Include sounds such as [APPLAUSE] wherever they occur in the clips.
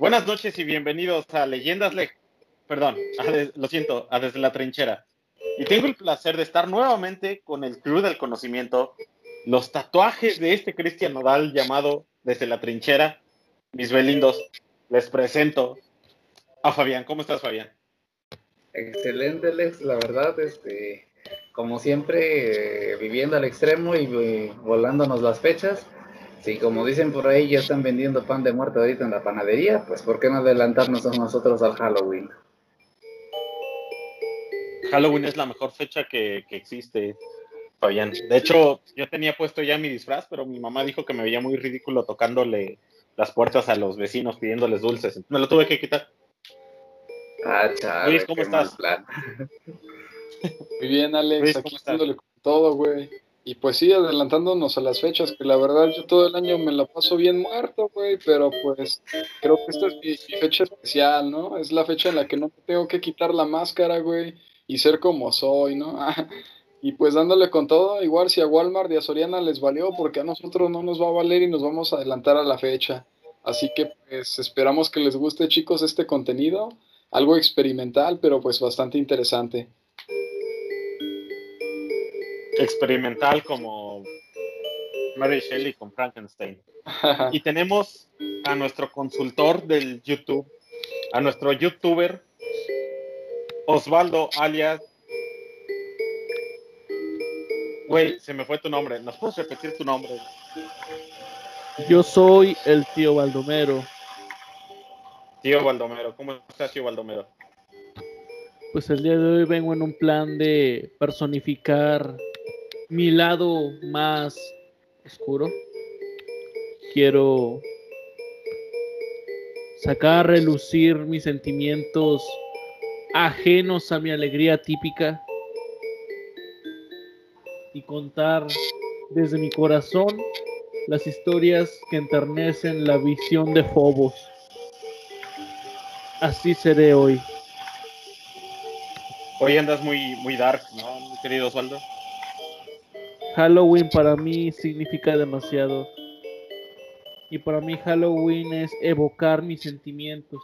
Buenas noches y bienvenidos a Leyendas Le Perdón, lo siento, a Desde la Trinchera. Y tengo el placer de estar nuevamente con el Club del Conocimiento, los tatuajes de este Cristian Nodal llamado Desde la Trinchera. Mis belindos, les presento a Fabián. ¿Cómo estás, Fabián? Excelente, Lex, la verdad, este, como siempre, eh, viviendo al extremo y eh, volándonos las fechas. Sí, como dicen por ahí, ya están vendiendo pan de muerte ahorita en la panadería, pues ¿por qué no adelantarnos a nosotros al Halloween? Halloween es la mejor fecha que, existe, Fabián. De hecho, yo tenía puesto ya mi disfraz, pero mi mamá dijo que me veía muy ridículo tocándole las puertas a los vecinos pidiéndoles dulces. Me lo tuve que quitar. Ah, chaval. Luis, ¿cómo estás? Muy bien, Alex. aquí con todo, güey. Y pues sí, adelantándonos a las fechas, que la verdad yo todo el año me la paso bien muerto, güey, pero pues creo que esta es mi, fecha especial, ¿no? Es la fecha en la que no tengo que quitar la máscara, güey, y ser como soy, ¿no? [LAUGHS] y pues dándole con todo, igual si a Walmart y a Soriana les valió, porque a nosotros no nos va a valer y nos vamos a adelantar a la fecha. Así que pues esperamos que les guste, chicos, este contenido, algo experimental, pero pues bastante interesante experimental como Mary Shelley con Frankenstein. Y tenemos a nuestro consultor del YouTube, a nuestro youtuber Osvaldo alias. Güey, se me fue tu nombre. ¿Nos puedes repetir tu nombre? Yo soy el tío Baldomero. Tío Baldomero, ¿cómo estás, tío Baldomero? Pues el día de hoy vengo en un plan de personificar mi lado más oscuro. Quiero sacar a relucir mis sentimientos ajenos a mi alegría típica y contar desde mi corazón las historias que enternecen la visión de Fobos. Así seré hoy. Hoy andas muy, muy dark, ¿no, querido Osvaldo? Halloween para mí significa demasiado. Y para mí Halloween es evocar mis sentimientos.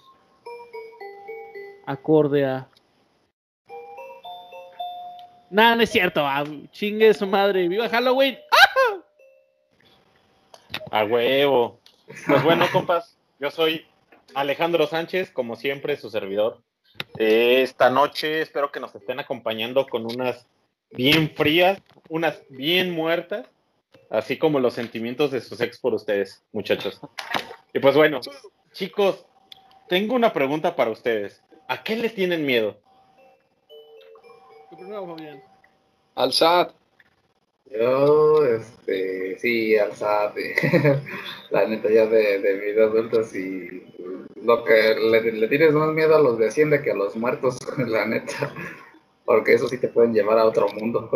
Acorde a... Nada, no es cierto. Ah, chingue su madre. ¡Viva Halloween! A huevo. Pues bueno, compas, yo soy Alejandro Sánchez, como siempre, su servidor. Esta noche espero que nos estén acompañando con unas bien frías, unas bien muertas, así como los sentimientos de sus ex por ustedes, muchachos. Y pues bueno, chicos, tengo una pregunta para ustedes. ¿A qué les tienen miedo? Al SAT. Yo, este, sí, al SAT. [LAUGHS] la neta, ya de, de vida adulta, sí. Lo que le, le, tienes más miedo a los de Hacienda que a los muertos, [LAUGHS] la neta. Porque eso sí te pueden llevar a otro mundo.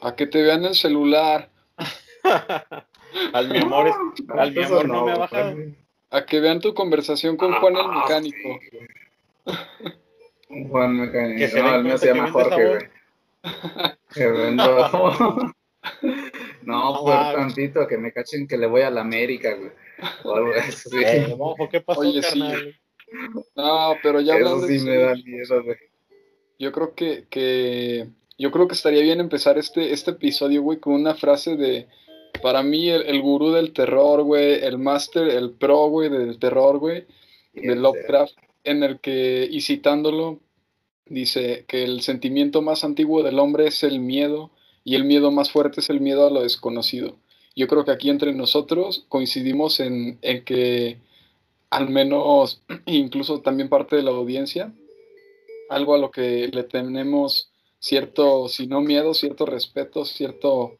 A que te vean el celular. [LAUGHS] al mi amor, al mi amor no, me ha bajado. A que vean tu conversación con Juan el ah, mecánico. Juan mecánico. Que se no, el mío se llama Jorge, güey. Que vendo. [LAUGHS] no, por ah, tantito, que me cachen que le voy a la América, güey. O algo así. Eh, ¿Qué pasó, Oye, carnal? sí. No, pero ya Eso sí me da miedo, güey. Yo creo que, yo creo que estaría bien empezar este, este episodio, güey, con una frase de, para mí, el, gurú del terror, güey, el máster, el pro, güey, del terror, güey, de Lovecraft, en el que, y citándolo, dice que el sentimiento más antiguo del hombre es el miedo y el miedo más fuerte es el miedo a lo desconocido. Yo creo que aquí entre nosotros coincidimos en, en que al menos, [CLEARS THROAT] incluso también parte de la audiencia, algo a lo que le tenemos cierto, si no miedo, cierto respeto, cierto,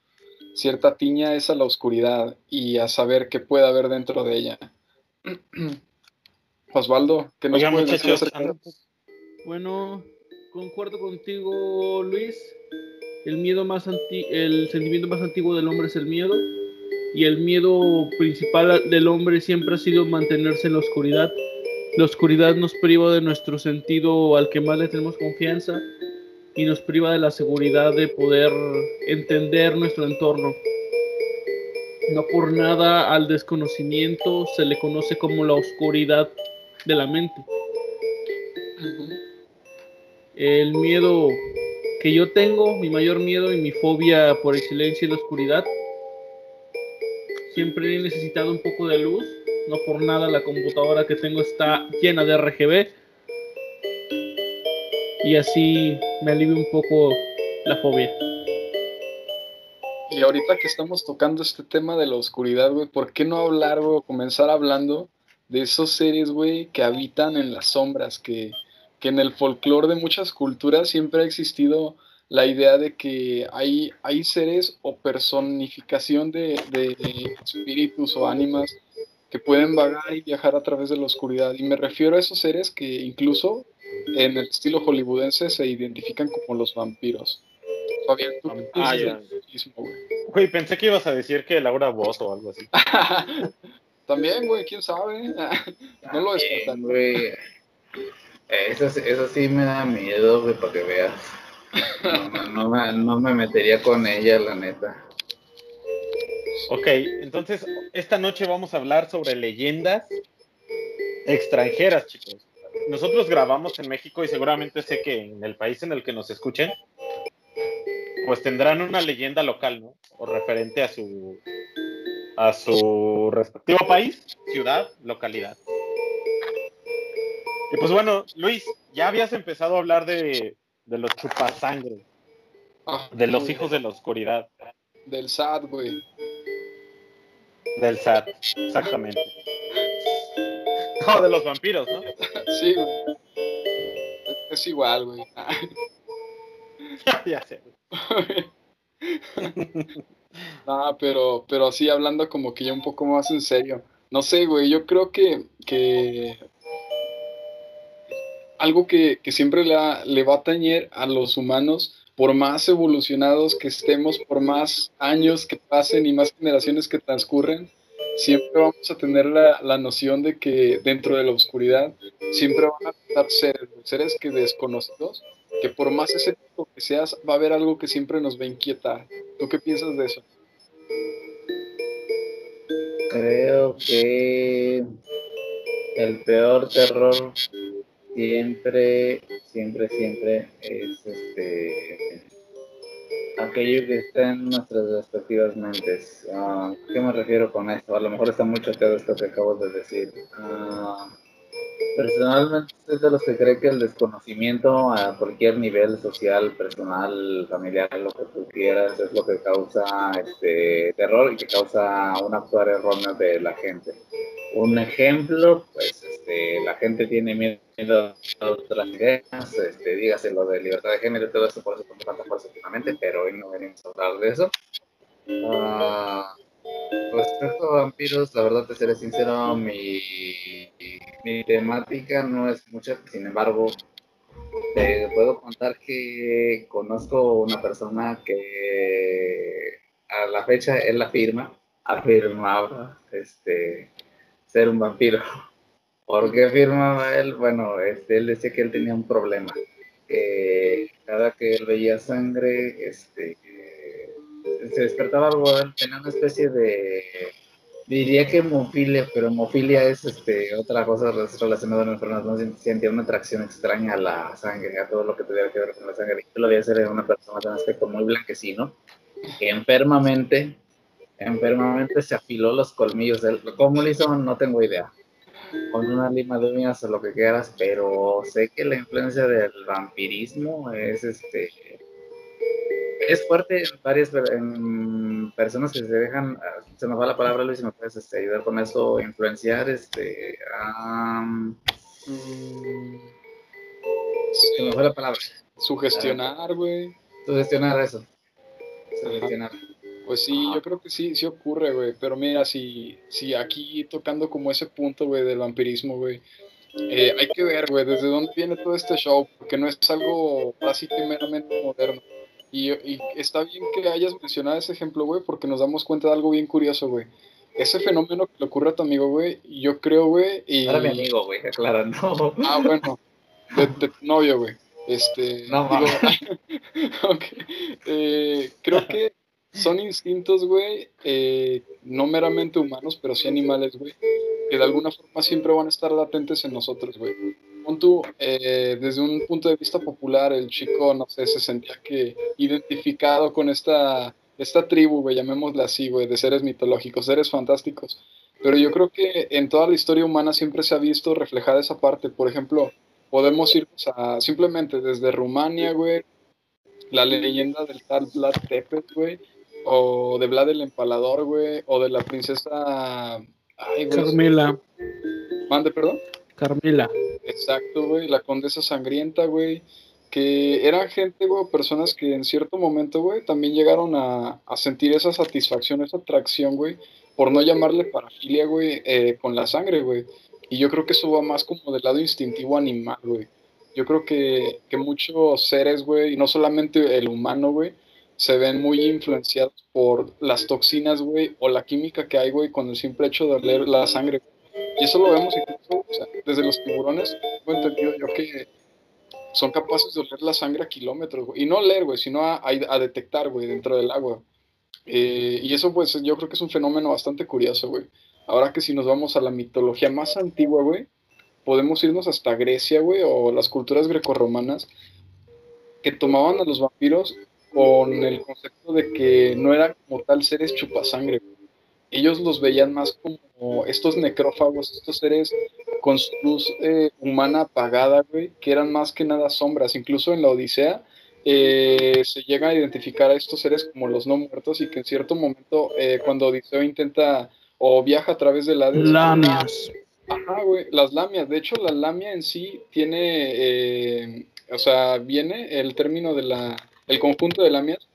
cierta tiña es a la oscuridad y a saber qué puede haber dentro de ella. [CLEARS THROAT] Osvaldo, ¿qué nos puedes decir Bueno, concuerdo contigo, Luis. El miedo más el sentimiento más antiguo del hombre es el miedo y el miedo principal del hombre siempre ha sido mantenerse en la oscuridad la oscuridad nos priva de nuestro sentido al que más le tenemos confianza y nos priva de la seguridad de poder entender nuestro entorno. No por nada al desconocimiento se le conoce como la oscuridad de la mente. El miedo que yo tengo, mi mayor miedo y mi fobia por excelencia es la oscuridad. Siempre he necesitado un poco de luz, no por nada la computadora que tengo está llena de RGB. Y así me alivia un poco la fobia. Y ahorita que estamos tocando este tema de la oscuridad, güey, ¿por qué no hablar, güey, comenzar hablando de esos seres, güey, que habitan en las sombras, que, que en el folclore de muchas culturas siempre ha existido la idea de que hay, hay seres o personificación de, de espíritus o ánimas que pueden vagar y viajar a través de la oscuridad. Y me refiero a esos seres que incluso en el estilo hollywoodense se identifican como los vampiros. Fabián, ¿tú Ah, ya. güey? Güey, pensé que ibas a decir que Laura Voz o algo así. [LAUGHS] También, güey, quién sabe. no lo descartan. güey. Eso, sí- eso sí me da miedo, güey, para que veas. No, me- no me, no me metería con ella, la neta. Ok, entonces esta noche vamos a hablar sobre leyendas extranjeras, chicos. Nosotros grabamos en México y seguramente sé que en el país en el que nos escuchen, pues tendrán una leyenda local, ¿no? O referente a su a su respectivo país, ciudad, localidad. Y pues bueno, Luis, ya habías empezado a hablar de, de los chupasangre, Ah, de los hijos de la oscuridad, Del SAT, güey. Del SAT, exactamente. No, de los vampiros, ¿no? [LAUGHS] Sí, güey. Es igual, güey. [LAUGHS] ya sé. [LAUGHS] Ah, pero, pero así hablando como que ya un poco más en serio. No sé, güey, yo creo que, que algo que, que siempre le, le va a tañer a los humanos, por más evolucionados que estemos, por más años que pasen y más generaciones que transcurren, siempre vamos a tener la, la noción de que dentro de la oscuridad siempre van a estar seres, seres que desconocidos, que por más escéptico que seas, va a haber algo que siempre nos va a inquietar. ¿Tú qué piensas de eso? Creo que el peor terror siempre, siempre, siempre es este aquello que está en nuestras respectivas mentes. Ah, ¿Qué me refiero con esto? A lo mejor está muy choteado esto que acabo de decir. Ah, personalmente soy de los que cree que el desconocimiento a cualquier nivel social, personal, familiar, lo que tú quieras, es lo que causa este terror y que causa un actuar erróneo de la gente. Un ejemplo, pues este, la gente tiene miedo otras ideas, este, dígase lo de libertad de género y todo eso, por eso con tanta fuerza últimamente, pero hoy no venimos a hablar de eso. Ah, respecto a vampiros, la verdad, te seré sincero, mi, mi temática no es mucha, sin embargo, te puedo contar que conozco una persona que a la fecha él afirma, afirmaba este, ser un vampiro. ¿Por qué afirmaba él? Bueno, este, él decía que él tenía un problema. cada que él veía sangre, este, se despertaba algo, tenía una especie de, diría que hemofilia, pero hemofilia es este, otra cosa relacionada a la enfermedad, no sentía una atracción extraña a la sangre, a todo lo que tuviera que ver con la sangre. Yo lo veía ser una persona de un aspecto muy blanquecino, que enfermamente, enfermamente se afiló los colmillos. ¿Cómo lo hizo? No tengo idea. Con una lima de uñas o lo que quieras, pero sé que la influencia del vampirismo es este es fuerte en varias en personas que se dejan, ah, se me va la palabra Luis, si me puedes este, ayudar con eso, influenciar, este, Mm, se me fue la palabra, Sugestionar, güey. sugestionar eso, sugestionar. Pues sí, yo creo que sí, sí ocurre, güey. Pero mira, si, si aquí tocando como ese punto, güey, del vampirismo, güey, eh, hay que ver, güey, desde dónde viene todo este show, porque no es algo básico y meramente moderno. Y, y está bien que hayas mencionado ese ejemplo, güey, porque nos damos cuenta de algo bien curioso, güey. Ese fenómeno que le ocurre a tu amigo, güey, yo creo, güey, y... Era mi amigo, güey, [LAUGHS] aclarando. Ah, bueno, de, de tu novio, güey. Este, No, digo, [LAUGHS] ok. Eh, creo que son instintos, güey, eh, no meramente humanos, pero sí animales, güey, que de alguna forma siempre van a estar latentes en nosotros, güey. Punto, eh, desde un punto de vista popular, el chico, no sé, se sentía que identificado con esta, esta tribu, güey, llamémosla así, güey, de seres mitológicos, seres fantásticos. Pero yo creo que en toda la historia humana siempre se ha visto reflejada esa parte. Por ejemplo, podemos irnos a simplemente desde Rumania, güey, la leyenda del tal Vlad Tepes, güey, o de Vlad el Empalador, güey, o de la princesa... Ay, Carmela. Mande, perdón. Carmela. Exacto, güey, la condesa sangrienta, güey, que eran gente, güey, personas que en cierto momento, güey, también llegaron a, a sentir esa satisfacción, esa atracción, güey, por no llamarle parafilia, güey, eh, con la sangre, güey. Y yo creo que eso va más como del lado instintivo animal, güey. Yo creo que, que muchos seres, güey, y no solamente el humano, güey, se ven muy influenciados por las toxinas, güey, o la química que hay, güey, con el simple hecho de oler la sangre. Y eso lo vemos incluso o sea, desde los tiburones. Tengo entendido yo que son capaces de oler la sangre a kilómetros, güey. Y no oler, güey, sino a, a, detectar, güey, dentro del agua. Eh, y eso, pues, yo creo que es un fenómeno bastante curioso, güey. Ahora que si nos vamos a la mitología más antigua, güey, podemos irnos hasta Grecia, güey, o las culturas grecorromanas, que tomaban a los vampiros con el concepto de que no eran como tal seres chupasangre. Ellos los veían más como estos necrófagos, estos seres con su luz eh, humana apagada, güey, que eran más que nada sombras. Incluso en la Odisea eh, se llega a identificar a estos seres como los no muertos y que en cierto momento, eh, cuando Odiseo intenta o viaja a través de la... Lamias. Ajá, güey, las lamias. De hecho, la lamia en sí tiene, eh, o sea, viene el término de la, el conjunto de lamias,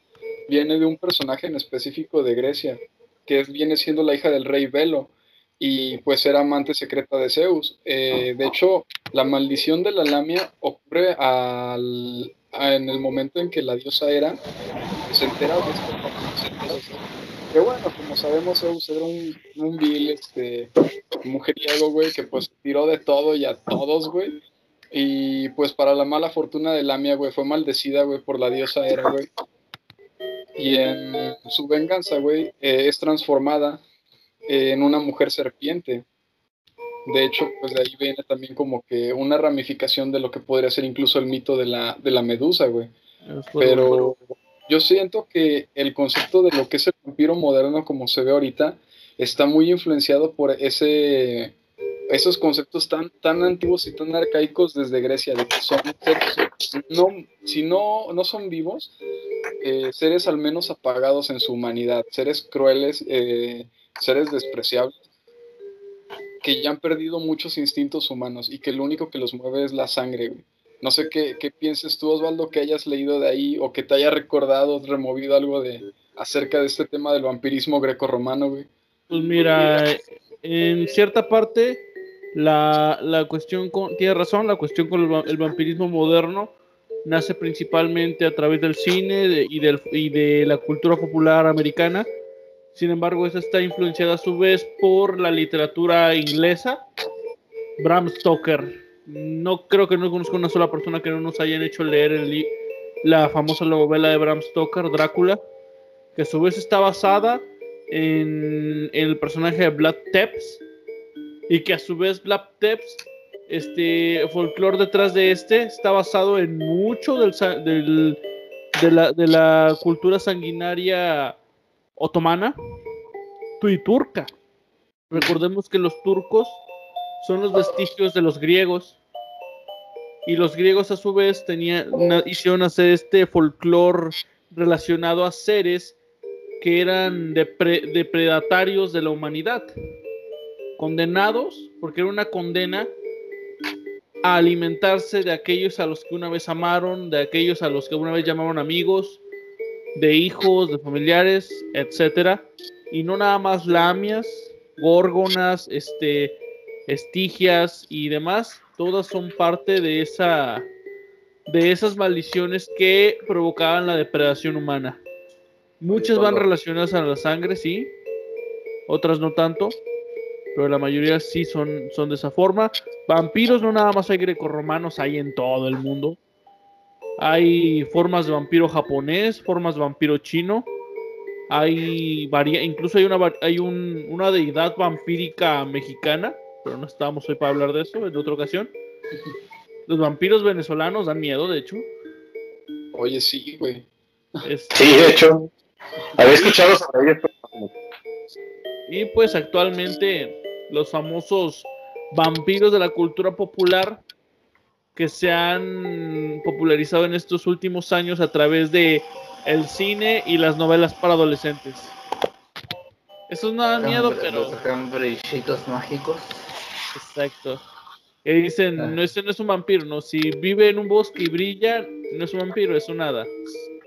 viene de un personaje en específico de Grecia, que viene siendo la hija del rey Velo y pues era amante secreta de Zeus. de hecho, la maldición de la lamia ocurre al, en el momento en que la diosa era se entera de esto, que bueno, como sabemos, Zeus era un, un vil este, mujeriego, güey, que pues tiró de todo y a todos, güey. Y pues para la mala fortuna de Lamia, güey, fue maldecida, güey, por la diosa Hera, güey. Y en su venganza, güey, eh, es transformada en una mujer serpiente. De hecho, pues de ahí viene también como que una ramificación de lo que podría ser incluso el mito de la, de la medusa, güey. Pero yo siento que el concepto de lo que es el vampiro moderno como se ve ahorita está muy influenciado por ese esos conceptos tan, tan antiguos y tan arcaicos desde Grecia, de que son seres, no, si no, no son vivos, eh, seres al menos apagados en su humanidad, seres crueles, eh, seres despreciables, que ya han perdido muchos instintos humanos y que lo único que los mueve es la sangre, No sé qué, qué pienses tú, Osvaldo, que hayas leído de ahí o que te haya recordado, removido algo de acerca de este tema del vampirismo greco-romano, güey. Pues mira, en cierta parte la, la cuestión con, tiene razón, la cuestión con el, vampirismo moderno nace principalmente a través del cine y, del, y de la cultura popular americana sin embargo, esta está influenciada a su vez por la literatura inglesa. Bram Stoker. No creo que no conozca una sola persona que no nos hayan hecho leer el la famosa novela de Bram Stoker, Drácula, que a su vez está basada en, el personaje de Vlad Tepes y que a su vez Tepes, este folclore detrás de este, está basado en mucho del, de, la, de la cultura sanguinaria otomana y turca. Recordemos que los turcos son los vestigios de los griegos y los griegos a su vez tenían hicieron hacer este folclore relacionado a seres que eran depredatarios de la humanidad, condenados, porque era una condena a alimentarse de aquellos a los que una vez amaron, de aquellos a los que una vez llamaron amigos, de hijos, de familiares, etcétera, y no nada más lamias, górgonas, este, estigias y demás, todas son parte de esa de esas maldiciones que provocaban la depredación humana. Muchas van relacionadas a la sangre, sí, otras no tanto, pero la mayoría sí son, son de esa forma. Vampiros no nada más hay grecorromanos, hay en todo el mundo. Hay formas de vampiro japonés, formas de vampiro chino. Hay varia, incluso hay una hay un, una deidad vampírica mexicana, pero no estábamos hoy para hablar de eso, en otra ocasión. Los vampiros venezolanos dan miedo, de hecho. Oye, sí, güey. Este, Sí, de hecho, había escuchado sobre ellos. Y pues actualmente los famosos vampiros de la cultura popular que se han popularizado en estos últimos años a través de el cine y las novelas para adolescentes. Esos no dan miedo, pero Los mágicos. exacto. Que dicen, Ah. no ese no es un vampiro, no, si vive en un bosque y brilla, no es un vampiro, es un hada.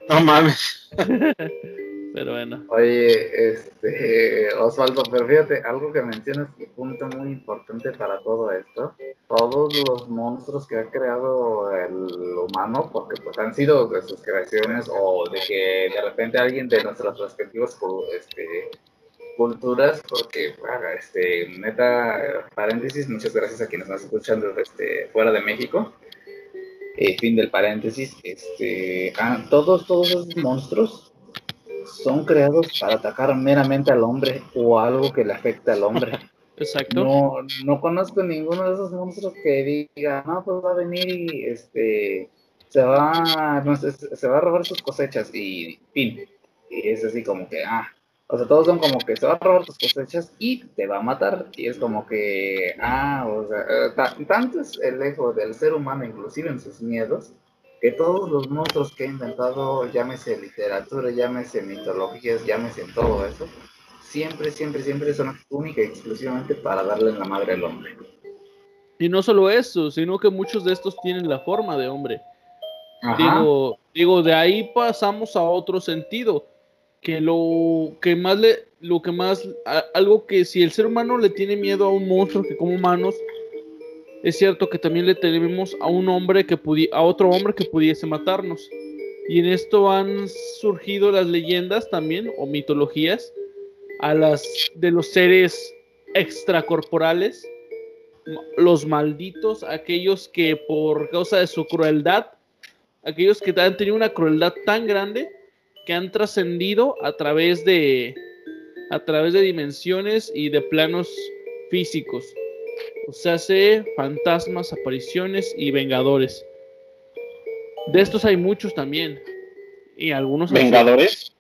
No mames. [LAUGHS] Pero bueno, Oye, este, Osvaldo, pero fíjate, algo que mencionas y punto muy importante para todo esto, todos los monstruos que ha creado el humano, porque pues han sido de sus creaciones o de que de repente alguien de nuestras respectivas este, culturas, porque, ah, este, neta, paréntesis, muchas gracias a quienes nos están escuchando este, fuera de México. Eh, fin del paréntesis, este, ah, todos, todos esos monstruos son creados para atacar meramente al hombre o algo que le afecte al hombre. [LAUGHS] exacto. No, no conozco ninguno de esos monstruos que diga, no, pues va a venir y este se va, no sé, se va a robar sus cosechas y fin. Y es así como que, ah, o sea, todos son como que se va a robar tus cosechas y te va a matar. Y es como que, ah, o sea, eh, ta- tanto es el ego del ser humano, inclusive en sus miedos, que todos los monstruos que he inventado, llámese literatura, llámese mitologías, llámese todo eso, siempre, siempre, siempre son única y exclusivamente para darle en la madre al hombre. Y no solo eso, sino que muchos de estos tienen la forma de hombre. Ajá. Digo, digo, de ahí pasamos a otro sentido, que lo que más le, lo que más, a- algo que si el ser humano le tiene miedo a un monstruo que come humanos, es cierto que también le tememos a un hombre que a otro hombre que pudiese matarnos. Y en esto han surgido las leyendas también, o mitologías, a las de los seres extracorporales, los malditos, aquellos que por causa de su crueldad aquellos que han tenido una crueldad tan grande que han trascendido a través de a través de dimensiones y de planos físicos. Se fantasmas, apariciones y vengadores. De estos hay muchos también. Y algunos. ¿Vengadores?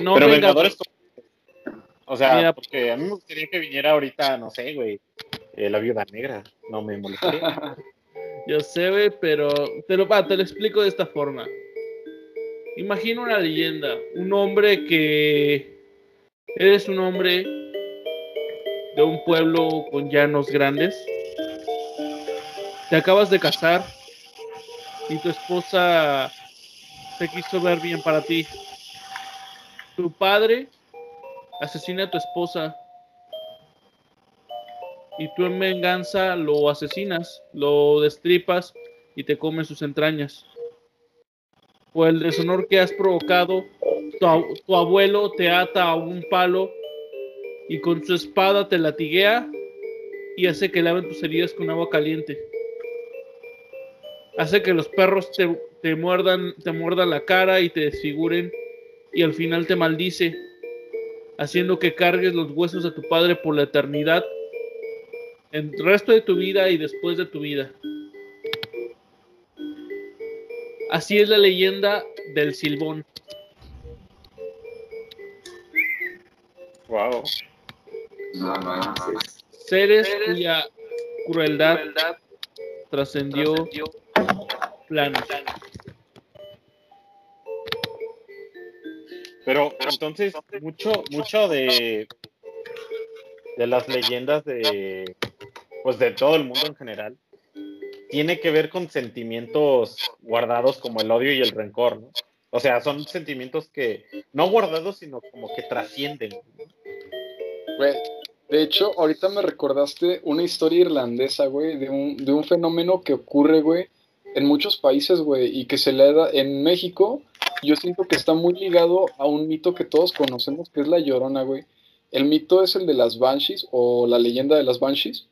No pero venga- Vengadores. O sea, Mira. porque a mí me gustaría que viniera ahorita, no sé, güey, eh, la viuda negra. No me molestaría. [LAUGHS] Yo sé, güey, pero te lo, te lo explico de esta forma. Imagina una leyenda, un hombre que eres un hombre de un pueblo con llanos grandes. Te acabas de casar y tu esposa te quiso ver bien para ti. Tu padre asesina a tu esposa y tú en venganza lo asesinas, lo destripas y te comes sus entrañas. Por el deshonor que has provocado, tu abuelo te ata a un palo y con su espada te latiguea y hace que laven tus heridas con agua caliente. Hace que los perros te, te muerdan, te muerdan la cara y te desfiguren y al final te maldice, haciendo que cargues los huesos de tu padre por la eternidad el resto de tu vida y después de tu vida. Así es la leyenda del Silbón. wow. No manches. Seres cuya crueldad trascendió planos. Pero entonces, mucho, mucho de, de las leyendas de, pues de todo el mundo en general, tiene que ver con sentimientos guardados como el odio y el rencor, ¿no? O sea, son sentimientos que, no guardados, sino como que trascienden. Güey, de hecho, ahorita me recordaste una historia irlandesa, güey, de un, de un fenómeno que ocurre, güey, en muchos países, güey, y que se le da en México, yo siento que está muy ligado a un mito que todos conocemos, que es la Llorona, güey. el mito es el de las Banshees o la leyenda de las Banshees.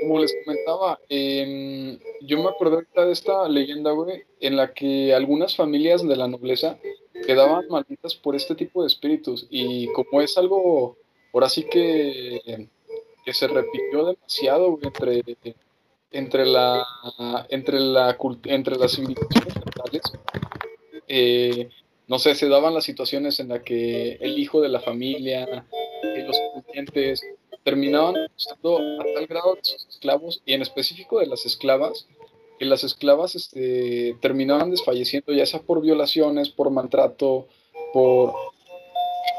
Como les comentaba, yo me acuerdo ahorita de esta leyenda, güey, en la que algunas familias de la nobleza quedaban malditas por este tipo de espíritus. Y como es algo, por así que, que se repitió demasiado entre, entre, la, entre, la, entre las civilizaciones mentales, eh, no sé, se daban las situaciones en las que el hijo de la familia, y los clientes terminaban usando a tal grado de sus esclavos, y en específico de las esclavas, que las esclavas este, terminaban desfalleciendo, ya sea por violaciones, por maltrato, por,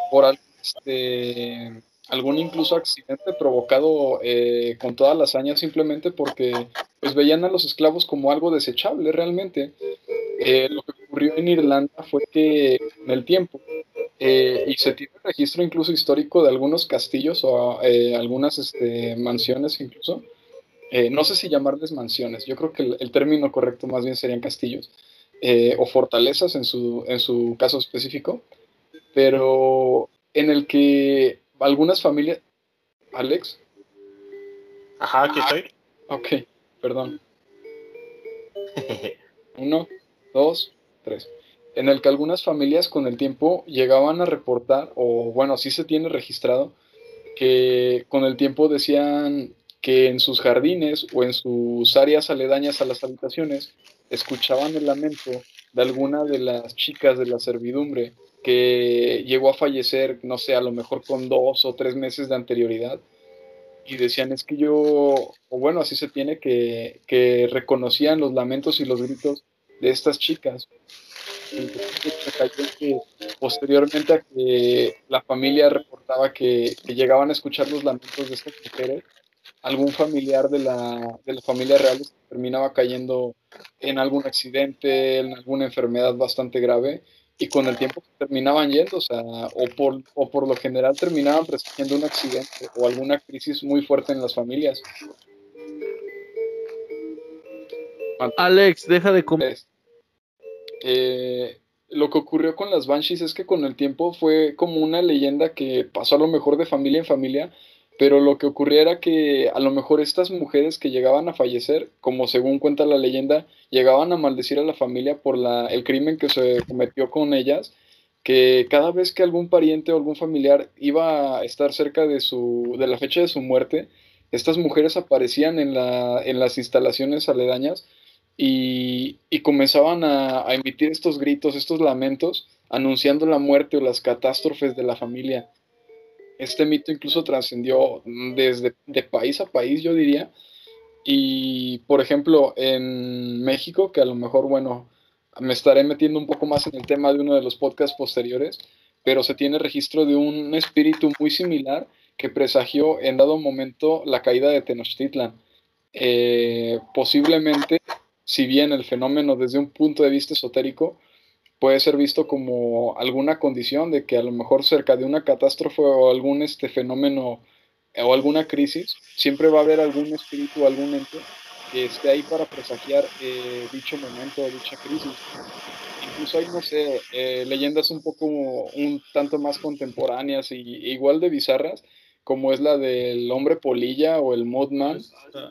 por este, algún incluso accidente provocado eh, con toda la hazaña simplemente porque pues veían a los esclavos como algo desechable realmente. Eh, lo que ocurrió en Irlanda fue que en el tiempo, eh, y se tiene registro incluso histórico de algunos castillos o algunas este, mansiones incluso, no sé si llamarles mansiones, yo creo que el, el término correcto más bien serían castillos, o fortalezas en su, en su caso específico, pero en el que algunas familias. Alex. Ajá, aquí estoy. Ok, perdón. [LAUGHS] Uno, dos, tres. En el que algunas familias con el tiempo llegaban a reportar, o bueno, sí se tiene registrado, que con el tiempo decían que en sus jardines o en sus áreas aledañas a las habitaciones escuchaban el lamento de alguna de las chicas de la servidumbre que llegó a fallecer, no sé, a lo mejor con dos o tres meses de anterioridad. Y decían, es que yo, o bueno, así se tiene, que, que reconocían los lamentos y los gritos de estas chicas. Que posteriormente a que la familia reportaba que, que, llegaban a escuchar los lamentos de estas mujeres, algún familiar de la, de la familia real terminaba cayendo en algún accidente, en alguna enfermedad bastante grave y con el tiempo terminaban yendo, o sea, o por, o por lo general terminaban presenciando un accidente o alguna crisis muy fuerte en las familias. Alex, deja de comer. Eh, lo que ocurrió con las Banshees es que con el tiempo fue como una leyenda que pasó a lo mejor de familia en familia pero lo que ocurría era que a lo mejor estas mujeres que llegaban a fallecer, como según cuenta la leyenda, llegaban a maldecir a la familia por la, el crimen que se cometió con ellas, que cada vez que algún pariente o algún familiar iba a estar cerca de, su, de la fecha de su muerte, estas mujeres aparecían en, la, en las instalaciones aledañas y, y comenzaban a, a emitir estos gritos, estos lamentos, anunciando la muerte o las catástrofes de la familia este mito incluso trascendió desde de país a país, yo diría. Y, por ejemplo, en México, que a lo mejor, bueno, me estaré metiendo un poco más en el tema de uno de los podcasts posteriores, pero se tiene registro de un espíritu muy similar que presagió en dado momento la caída de Tenochtitlan. Eh, posiblemente, si bien el fenómeno desde un punto de vista esotérico puede ser visto como alguna condición de que a lo mejor cerca de una catástrofe o algún este fenómeno o alguna crisis, siempre va a haber algún espíritu o algún ente que esté ahí para presagiar eh, dicho momento o dicha crisis. Incluso hay, no sé, eh, leyendas un poco un tanto más contemporáneas y igual de bizarras, como es la del hombre polilla o el Mothman.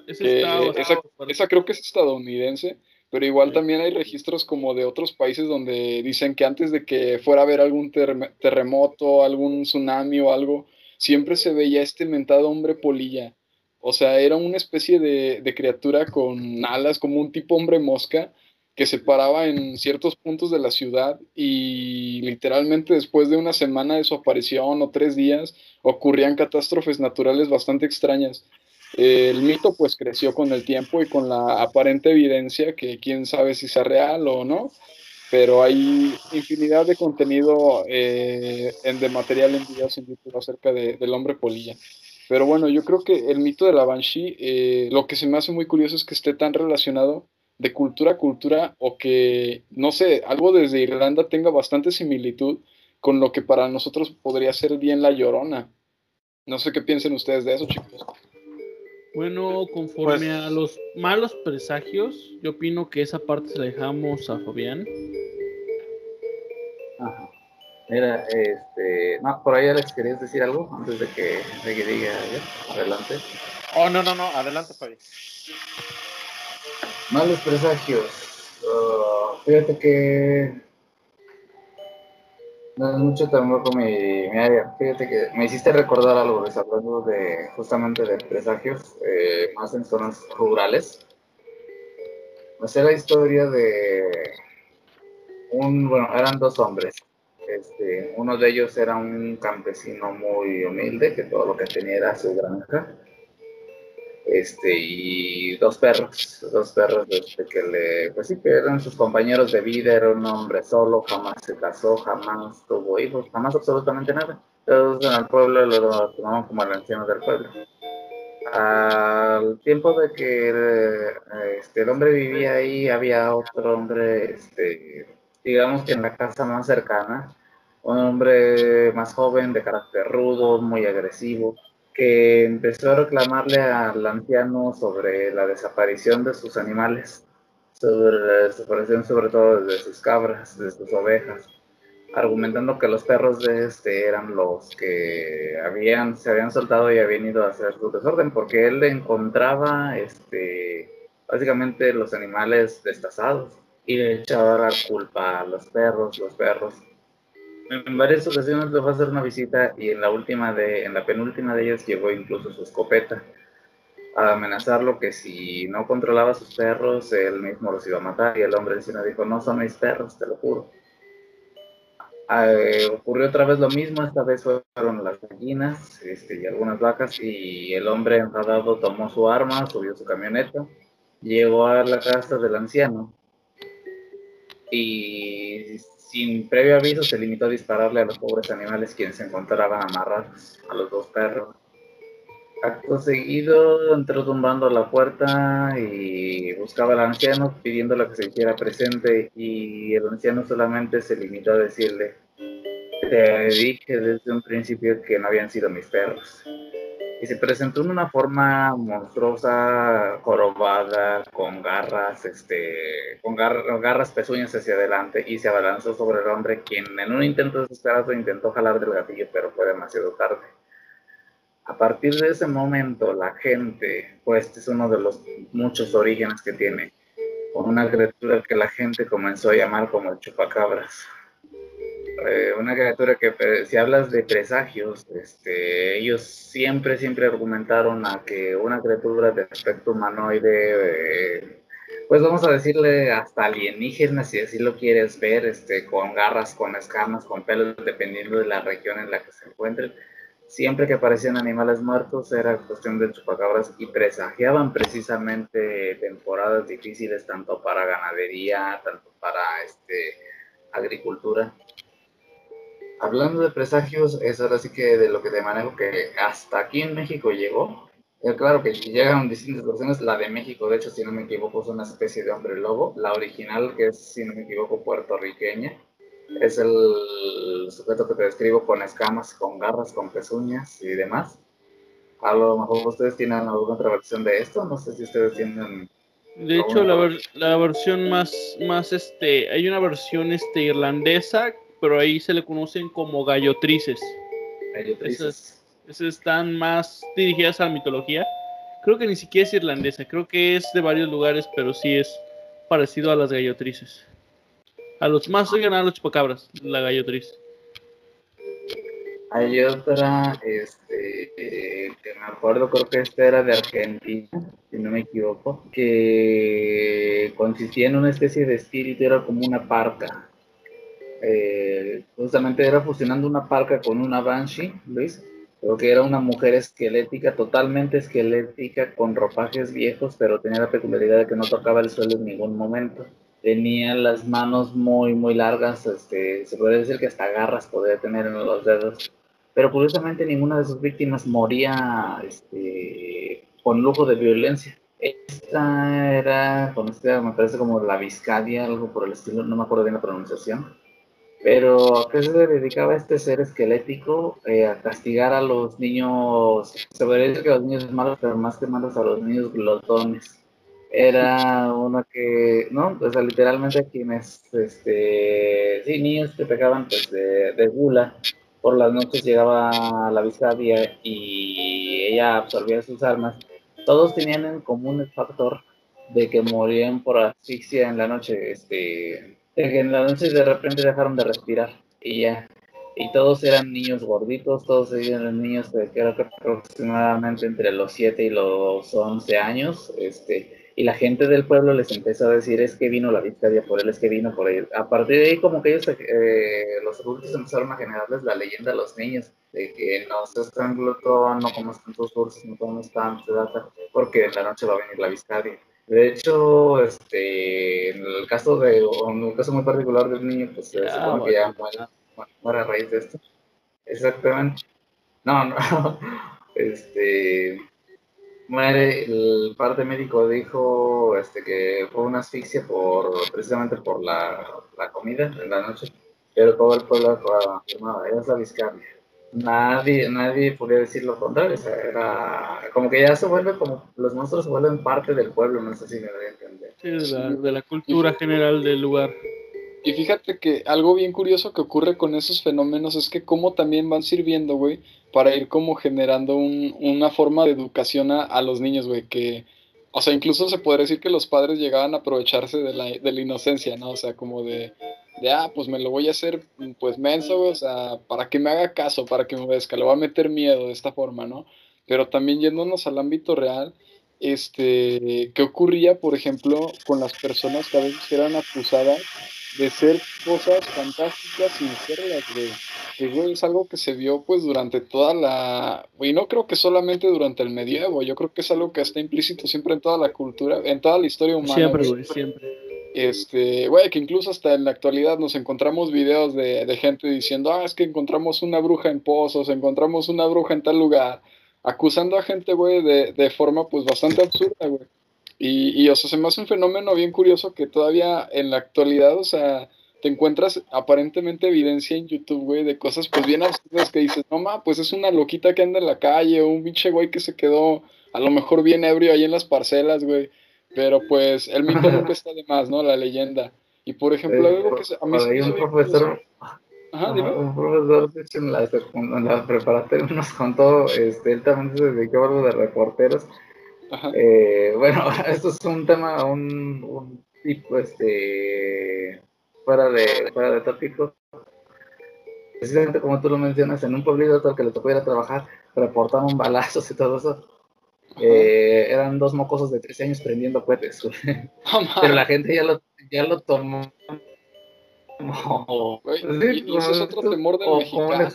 esa, esa creo que es estadounidense pero igual también hay registros como de otros países donde dicen que antes de que fuera a haber algún terremoto, algún tsunami o algo, siempre se veía este mentado hombre polilla. O sea, era una especie de, de criatura con alas, como un tipo hombre mosca, que se paraba en ciertos puntos de la ciudad y literalmente después de una semana de su aparición o tres días ocurrían catástrofes naturales bastante extrañas el mito pues creció con el tiempo y con la aparente evidencia que quién sabe si sea real o no, pero hay infinidad de contenido eh, en, de material en videos en YouTube acerca del hombre polilla. Pero bueno, yo creo que el mito de la Banshee, eh, lo que se me hace muy curioso es que esté tan relacionado de cultura a cultura o que, no sé, algo desde Irlanda tenga bastante similitud con lo que para nosotros podría ser bien la llorona. No sé qué piensen ustedes de eso, chicos. Bueno, conforme pues a los malos presagios, yo opino que esa parte se la dejamos a Fabián. Mira, este, no, por ahí Alex, ¿querías decir algo antes de que, de que diga adelante? Oh, no, no, no, adelante, Fabi. Malos presagios. Uh, fíjate que no es mucho tampoco mi, mi área. Fíjate que me hiciste recordar algo, hablando de justamente de presagios, eh, más en zonas rurales. Sea, la historia de un, bueno, eran dos hombres. Este, uno de ellos era un campesino muy humilde, que todo lo que tenía era su granja este, y dos perros, dos perros este, que le, pues sí, que eran sus compañeros de vida, era un hombre solo, jamás se casó, jamás tuvo hijos, jamás absolutamente nada. Todos en el pueblo lo tomaban como el anciano del pueblo. Al tiempo de que este, el hombre vivía ahí, había otro hombre, este, digamos que en la casa más cercana, un hombre más joven, de carácter rudo, muy agresivo, que empezó a reclamarle al anciano sobre la desaparición de sus animales, sobre la desaparición sobre todo de sus cabras, de sus ovejas, argumentando que los perros de este eran los que habían, se habían soltado y habían ido a hacer su desorden, porque él encontraba este, básicamente los animales destazados y le echaba la culpa a los perros, los perros en varias ocasiones le fue a hacer una visita y en la última de, en la penúltima de ellas llegó incluso su escopeta a amenazarlo que si no controlaba sus perros, él mismo los iba a matar. Y el hombre encima dijo, no son mis perros, te lo juro. Eh, ocurrió otra vez lo mismo, esta vez fueron las gallinas este, y algunas vacas y el hombre enfadado tomó su arma, subió su camioneta, llegó a la casa del anciano y sin previo aviso se limitó a dispararle a los pobres animales quienes se encontraban amarrados a los dos perros. Acto seguido entró tumbando la puerta y buscaba al anciano pidiéndole que se hiciera presente y el anciano solamente se limitó a decirle, te dije desde un principio que no habían sido mis perros y se presentó en una forma monstruosa, jorobada, con garras, este, con garras pezuñas hacia adelante y se abalanzó sobre el hombre, quien en un intento desesperado intentó jalar del gatillo, pero fue demasiado tarde. A partir de ese momento, la gente, pues este es uno de los muchos orígenes que tiene, con una criatura que la gente comenzó a llamar como el chupacabras. Eh, una criatura que si hablas de presagios, este, ellos siempre, siempre argumentaron a que una criatura de aspecto humanoide, eh, pues vamos a decirle hasta alienígena, si así lo quieres ver, este, con garras, con escamas, con pelos, dependiendo de la región en la que se encuentren. Siempre que aparecían animales muertos era cuestión de chupacabras y presagiaban precisamente temporadas difíciles tanto para ganadería, tanto para este, agricultura hablando de presagios, es ahora sí que de lo que te manejo que hasta aquí en México llegó. Eh, claro que llegaron distintas versiones. La de México, de hecho, si no me equivoco, es una especie de hombre lobo. La original, que es, si no me equivoco, puertorriqueña, es el sujeto que te describo con escamas, con garras, con pezuñas y demás. A lo mejor ustedes tienen alguna otra versión de esto. No sé si ustedes tienen. De hecho, la, la, versión más, más, este, hay una versión este, irlandesa pero ahí se le conocen como gallotrices. Gallotrices. Esas, están más dirigidas a la mitología. Creo que ni siquiera es irlandesa, creo que es de varios lugares, pero sí es parecido a las gallotrices. A los más oigan a los chupacabras, la gallotriz. Hay otra, este, que me acuerdo, creo que esta era de Argentina, si no me equivoco, que consistía en una especie de espíritu, era como una parca, eh, justamente era fusionando una parca con una banshee, Luis. Creo que era una mujer esquelética, totalmente esquelética, con ropajes viejos, pero tenía la peculiaridad de que no tocaba el suelo en ningún momento. Tenía las manos muy, muy largas, este, se puede decir que hasta garras podía tener en los dedos. Pero curiosamente ninguna de sus víctimas moría este, con lujo de violencia. Esta era conocida, me parece como la Viscadia, algo por el estilo, no me acuerdo bien la pronunciación pero ¿a qué se dedicaba este ser esquelético? Eh, a castigar a los niños, se podría decir que a los niños malos, pero más que malos a los niños glotones. era una que, ¿no? O sea, literalmente quienes, este, sí, niños que pegaban pues de, de gula, por las noches llegaba la Vizcaya y ella absorbía sus armas. Todos tenían en común el factor de que morían por asfixia en la noche, este, en la noche de repente dejaron de respirar y ya. Y todos eran niños gorditos, todos eran niños de creo que aproximadamente entre los 7 y los 11 años, este, y la gente del pueblo les empezó a decir es que vino la victoria por él, es que vino por él. A partir de ahí como que ellos, eh, los adultos empezaron a generarles la leyenda a los niños de que no se estranguló, no comas tantos dulces, no comas tanto, porque en la noche va a venir la victoria. De hecho, este, en el caso de, en un caso muy particular del niño, pues se supone que ya muere, a raíz de esto. Exactamente. No, no. [LAUGHS] Este, muere, el parte médico dijo este, que fue una asfixia por, precisamente por la, la comida en la noche, pero todo el pueblo afirmaba, era la viscardia nadie, nadie podía decir lo contrario. O sea, era como que ya se vuelve como los monstruos se vuelven parte del pueblo, no sé si me voy a entender. Sí, de la, de la cultura general del lugar. Y fíjate que algo bien curioso que ocurre con esos fenómenos es que como también van sirviendo, güey, para ir como generando un, una forma de educación a, a los niños, güey, que, o sea, incluso se podría decir que los padres llegaban a aprovecharse de la, de la inocencia, ¿no? O sea, como de, de, ah, pues me lo voy a hacer, pues menso, o sea, para que me haga caso, para que me obedezca, le voy a meter miedo de esta forma, ¿no? Pero también yéndonos al ámbito real, este, ¿qué ocurría, por ejemplo, con las personas que a veces eran acusadas de ser cosas fantásticas sin serlas, güey? Que, güey, es algo que se vio, pues, durante toda la, y no creo que solamente durante el medievo, yo creo que es algo que está implícito siempre en toda la cultura, en toda la historia humana. Siempre, güey, siempre este, güey, que incluso hasta en la actualidad nos encontramos videos de, de, gente diciendo, ah, es que encontramos una bruja en pozos, encontramos una bruja en tal lugar, acusando a gente, güey, de, de forma pues bastante absurda, güey. Y, y, o sea, se me hace un fenómeno bien curioso que todavía en la actualidad, o sea, te encuentras aparentemente evidencia en YouTube, güey, de cosas pues bien absurdas que dices, no ma, pues es una loquita que anda en la calle, o un pinche güey que se quedó a lo mejor bien ebrio ahí en las parcelas, güey. Pero pues el mito [LAUGHS] nunca está de más, ¿no? La leyenda. Y por ejemplo, Eh, algo que se- a mí se un profesor, Ajá, dime. un profesor de hecho, en la, en la preparatoria [LAUGHS] nos contó, este, él también se dedicó a algo de reporteros. Eh, bueno, [LAUGHS] esto es un tema, un, un tipo, este, fuera de, fuera de tópico. Precisamente como tú lo mencionas, en un pueblito al que le tocó ir a trabajar, reportaron balazos y todo eso. Eh, eran dos mocosos de 13 años prendiendo cohetes. No pero la gente ya lo, ya lo tomó güey, sí, y- es otro temor del mexicano.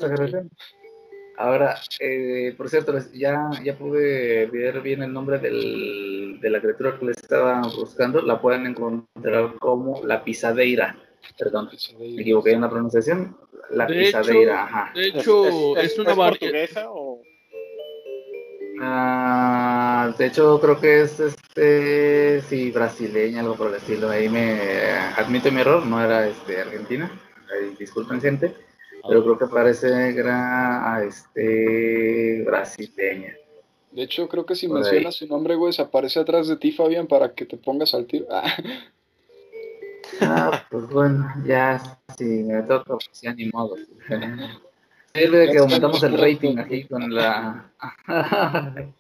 Ahora, eh, por cierto, ya, ya pude ver bien el nombre del, de la criatura que les estaba buscando. La pueden encontrar como la pisadeira. Perdón, me equivoqué en la pronunciación. La De pisadeira, hecho- ajá. De hecho, es, una portuguesa o Ah, de hecho, creo que es este, sí, brasileña, algo por el estilo. Ahí me admito mi error, no era este, argentina. Ahí, disculpen, gente. Pero creo que parece que era este, brasileña. De hecho, creo que si Por ahí. mencionas su nombre, güey, se aparece atrás de ti, Fabián, para que te pongas al tiro. [LAUGHS] Ah, Ah, pues bueno, ya, si me toca, pues ya ni modo. [LAUGHS] Sirve que aumentamos el rating aquí con la. [LAUGHS]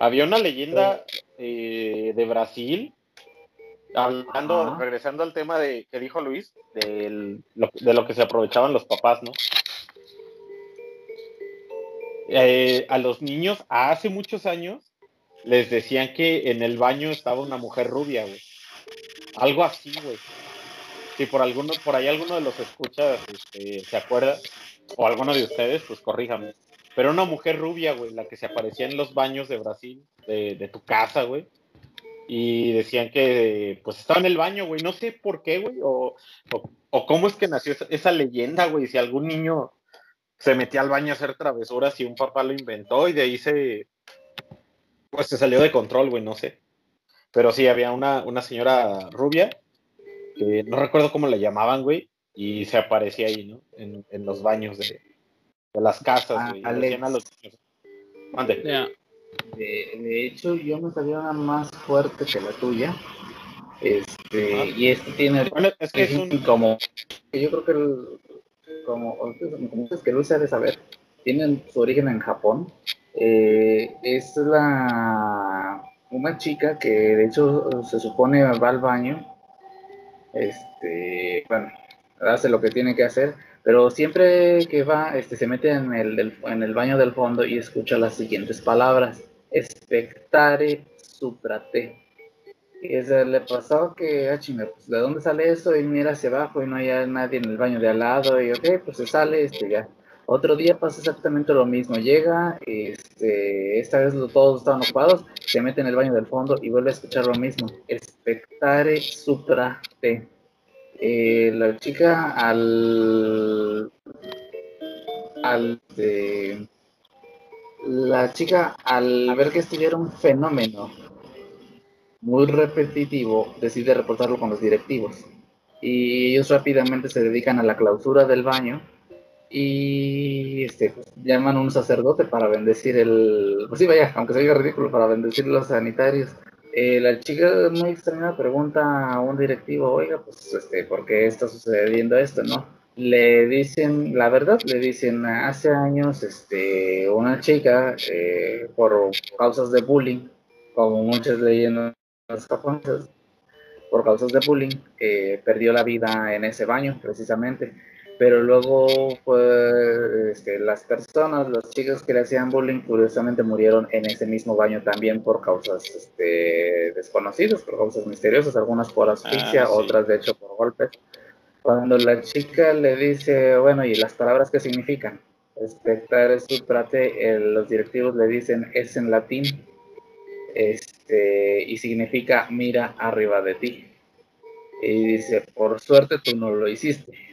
Había una leyenda eh, de Brasil, hablando, Ajá. regresando al tema de que dijo Luis, del- lo- de lo que se aprovechaban los papás, ¿no? Eh, a los niños hace muchos años les decían que en el baño estaba una mujer rubia, güey. Algo así, güey. Si por alguno, por ahí alguno de los escuchas este, se acuerda, o alguno de ustedes, pues corríjame. Pero una mujer rubia, güey, la que se aparecía en los baños de Brasil, de, de tu casa, güey. Y decían que, pues, estaba en el baño, güey. No sé por qué, güey. O, cómo es que nació esa, esa leyenda, güey. Si algún niño se metía al baño a hacer travesuras y un papá lo inventó y de ahí se, pues, se salió de control, güey, no sé. Pero sí, había una, una señora rubia, que no recuerdo cómo la llamaban, güey, y se aparecía ahí, ¿no? En, en los baños de, de las casas, Ah, güey. a los niños, Mande. Ya. De, hecho, yo me sabía una más fuerte que la tuya. Este, y este tiene bueno, es que es un... como yo creo que el, como, como es que Luis de saber, tienen su origen en Japón. Eh, es la una chica que de hecho se supone va al baño. Este, bueno, hace lo que tiene que hacer, pero siempre que va, este, se mete en el, en el baño del fondo y escucha las siguientes palabras: Espectare suprate. Y eso le pasó que, ah, pues, ¿de dónde sale eso? Y mira hacia abajo y no hay nadie en el baño de al lado. Y ok, pues se sale, este, ya. Otro día pasa exactamente lo mismo. Llega, este, esta vez todos estaban ocupados, se mete en el baño del fondo y vuelve a escuchar lo mismo. Espectare suprate. Eh, la chica al al la chica al ver que esto un fenómeno muy repetitivo decide reportarlo con los directivos. Y ellos rápidamente se dedican a la clausura del baño y este, llaman a un sacerdote para bendecir el pues sí vaya aunque se diga ridículo para bendecir los sanitarios eh, la chica muy extraña pregunta a un directivo, oiga, pues, este, ¿por qué está sucediendo esto, no? Le dicen, la verdad, le dicen, hace años, este, una chica, eh, por causas de bullying, como muchas leyendas japonesas, por causas de bullying, eh, perdió la vida en ese baño, precisamente pero luego pues, este, las personas, los chicos que le hacían bullying, curiosamente murieron en ese mismo baño también por causas este, desconocidas, por causas misteriosas, algunas por asfixia, ah, otras de hecho por golpes. Cuando la chica le dice, bueno, ¿y las palabras qué significan? Espectare suprate, los directivos le dicen, es en latín, este, y significa mira arriba de ti. Y dice, por suerte tú no lo hiciste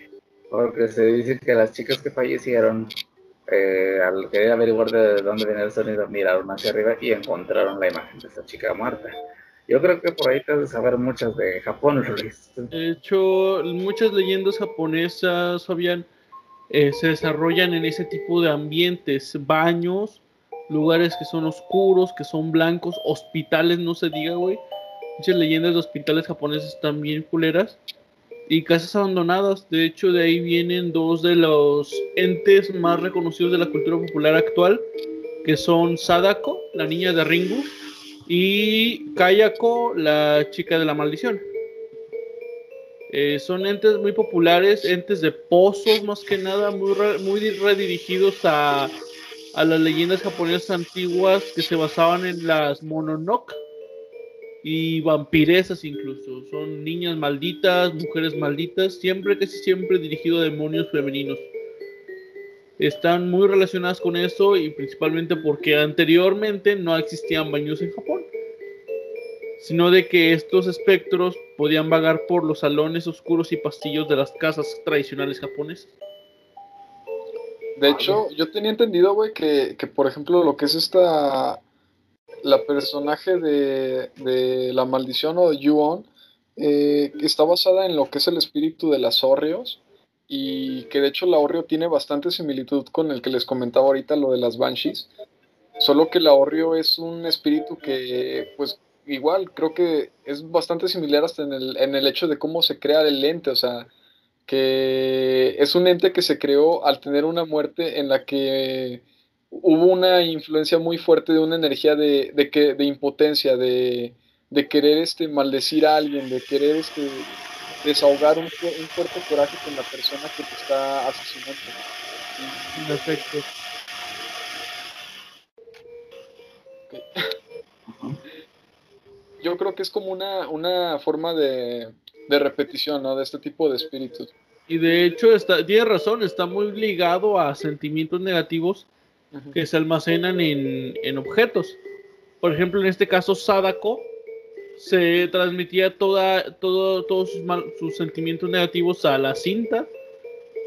porque se dice que las chicas que fallecieron, eh, al querer averiguar de dónde venía el sonido, miraron hacia arriba y encontraron la imagen de esa chica muerta. Yo creo que por ahí te de saber muchas de Japón, Luis. De hecho, muchas leyendas japonesas, Fabián, eh, se desarrollan en ese tipo de ambientes, baños, lugares que son oscuros, que son blancos, hospitales, no se diga, güey. Muchas leyendas de hospitales japoneses también culeras y casas abandonadas. De hecho, de ahí vienen dos de los entes más reconocidos de la cultura popular actual, que son Sadako, la niña de Ringu, y Kayako, la chica de la maldición. Eh, son entes muy populares, entes de pozos más que nada, muy, muy redirigidos a, a las leyendas japonesas antiguas que se basaban en las Mononoke y vampiresas incluso. Son niñas malditas, mujeres malditas, siempre, casi siempre dirigido a demonios femeninos. Están muy relacionadas con eso y principalmente porque anteriormente no existían baños en Japón, sino de que estos espectros podían vagar por los salones oscuros y pastillos de las casas tradicionales japonesas. De hecho, yo tenía entendido, güey, que, que por ejemplo lo que es esta la personaje de, la maldición o de Yuon eh, está basada en lo que es el espíritu de las Orrios y que de hecho la Orrio tiene bastante similitud con el que les comentaba ahorita lo de las Banshees, solo que la Orrio es un espíritu que pues igual creo que es bastante similar hasta en el, en el hecho de cómo se crea el ente, o sea, que es un ente que se creó al tener una muerte en la que hubo una influencia muy fuerte de una energía de, de, que, de impotencia, de, de, querer este, maldecir a alguien, de querer este, desahogar un, un fuerte coraje con la persona que te está asesinando. Perfecto. Yo creo que es como una, una forma de, de repetición ¿no? de este tipo de espíritus. Y de hecho, está, tiene razón, está muy ligado a sentimientos negativos que se almacenan en, objetos. Por ejemplo, en este caso, Sadako se transmitía toda, todo, todos sus, sentimientos negativos a la cinta.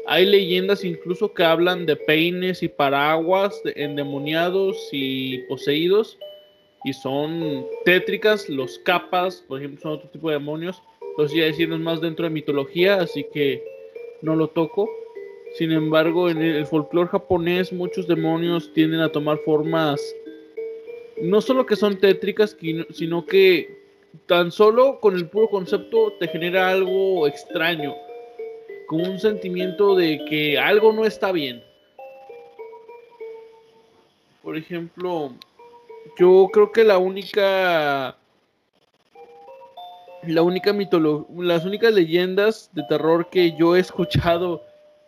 Hay leyendas incluso que hablan de peines y paraguas endemoniados y poseídos. Y son tétricas, los capas, por ejemplo, son otro tipo de demonios. Los ya decirnos más dentro de mitología, así que no lo toco. Sin embargo, en el folclore japonés muchos demonios tienden a tomar formas no solo que son tétricas, sino que tan solo con el puro concepto te genera algo extraño, como un sentimiento de que algo no está bien. Por ejemplo, yo creo que la única la única mitología, las únicas leyendas de terror que yo he escuchado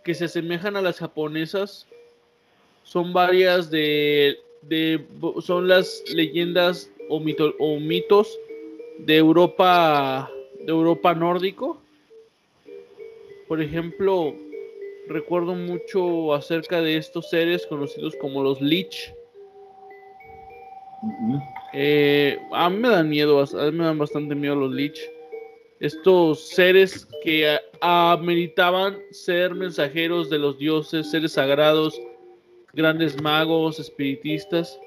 que se asemejan a las japonesas son varias de, de son las leyendas o, o mitos de Europa de Europa nórdico. Por ejemplo, recuerdo mucho acerca de estos seres conocidos como los Lich. Eh, a mí me dan miedo, a mí me dan bastante miedo los Lich. Estos seres que ameritaban ser mensajeros de los dioses, seres sagrados, grandes magos, espiritistas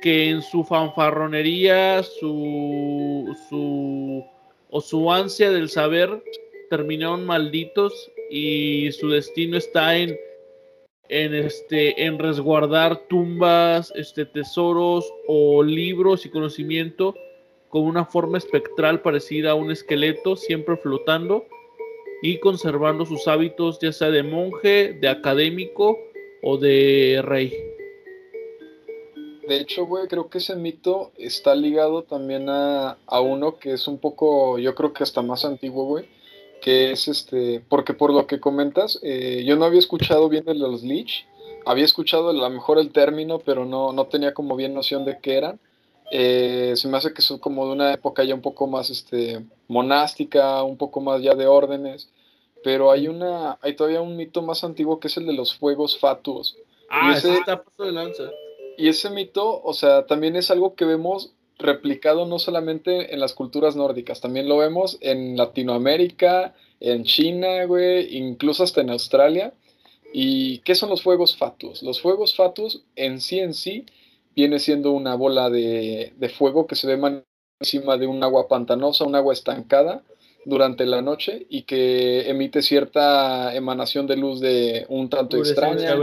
que en su fanfarronería, su, su o su ansia del saber terminaron malditos y su destino está en en este en resguardar tumbas, este tesoros o libros y conocimiento con una forma espectral parecida a un esqueleto, siempre flotando y conservando sus hábitos ya sea de monje, de académico o de rey. De hecho, güey, creo que ese mito está ligado también a, uno que es un poco, yo creo que hasta más antiguo, güey, que es este, porque por lo que comentas, eh, yo no había escuchado bien de los Lich, había escuchado a lo mejor el término, pero no, no tenía como bien noción de qué eran. Eh, se me hace que son como de una época ya un poco más este, monástica, un poco más ya de órdenes, pero hay una, hay todavía un mito más antiguo que es el de los fuegos fatuos. Ah, ese está puesto de lanza. Y ese mito, o sea, también es algo que vemos replicado no solamente en las culturas nórdicas, también lo vemos en Latinoamérica, en China, güey, incluso hasta en Australia. ¿Y qué son los fuegos fatuos? Los fuegos fatuos en sí en sí viene siendo una bola de, de fuego que se ve encima de un agua pantanosa, un agua estancada, durante la noche y que emite cierta emanación de luz de un tanto extraña,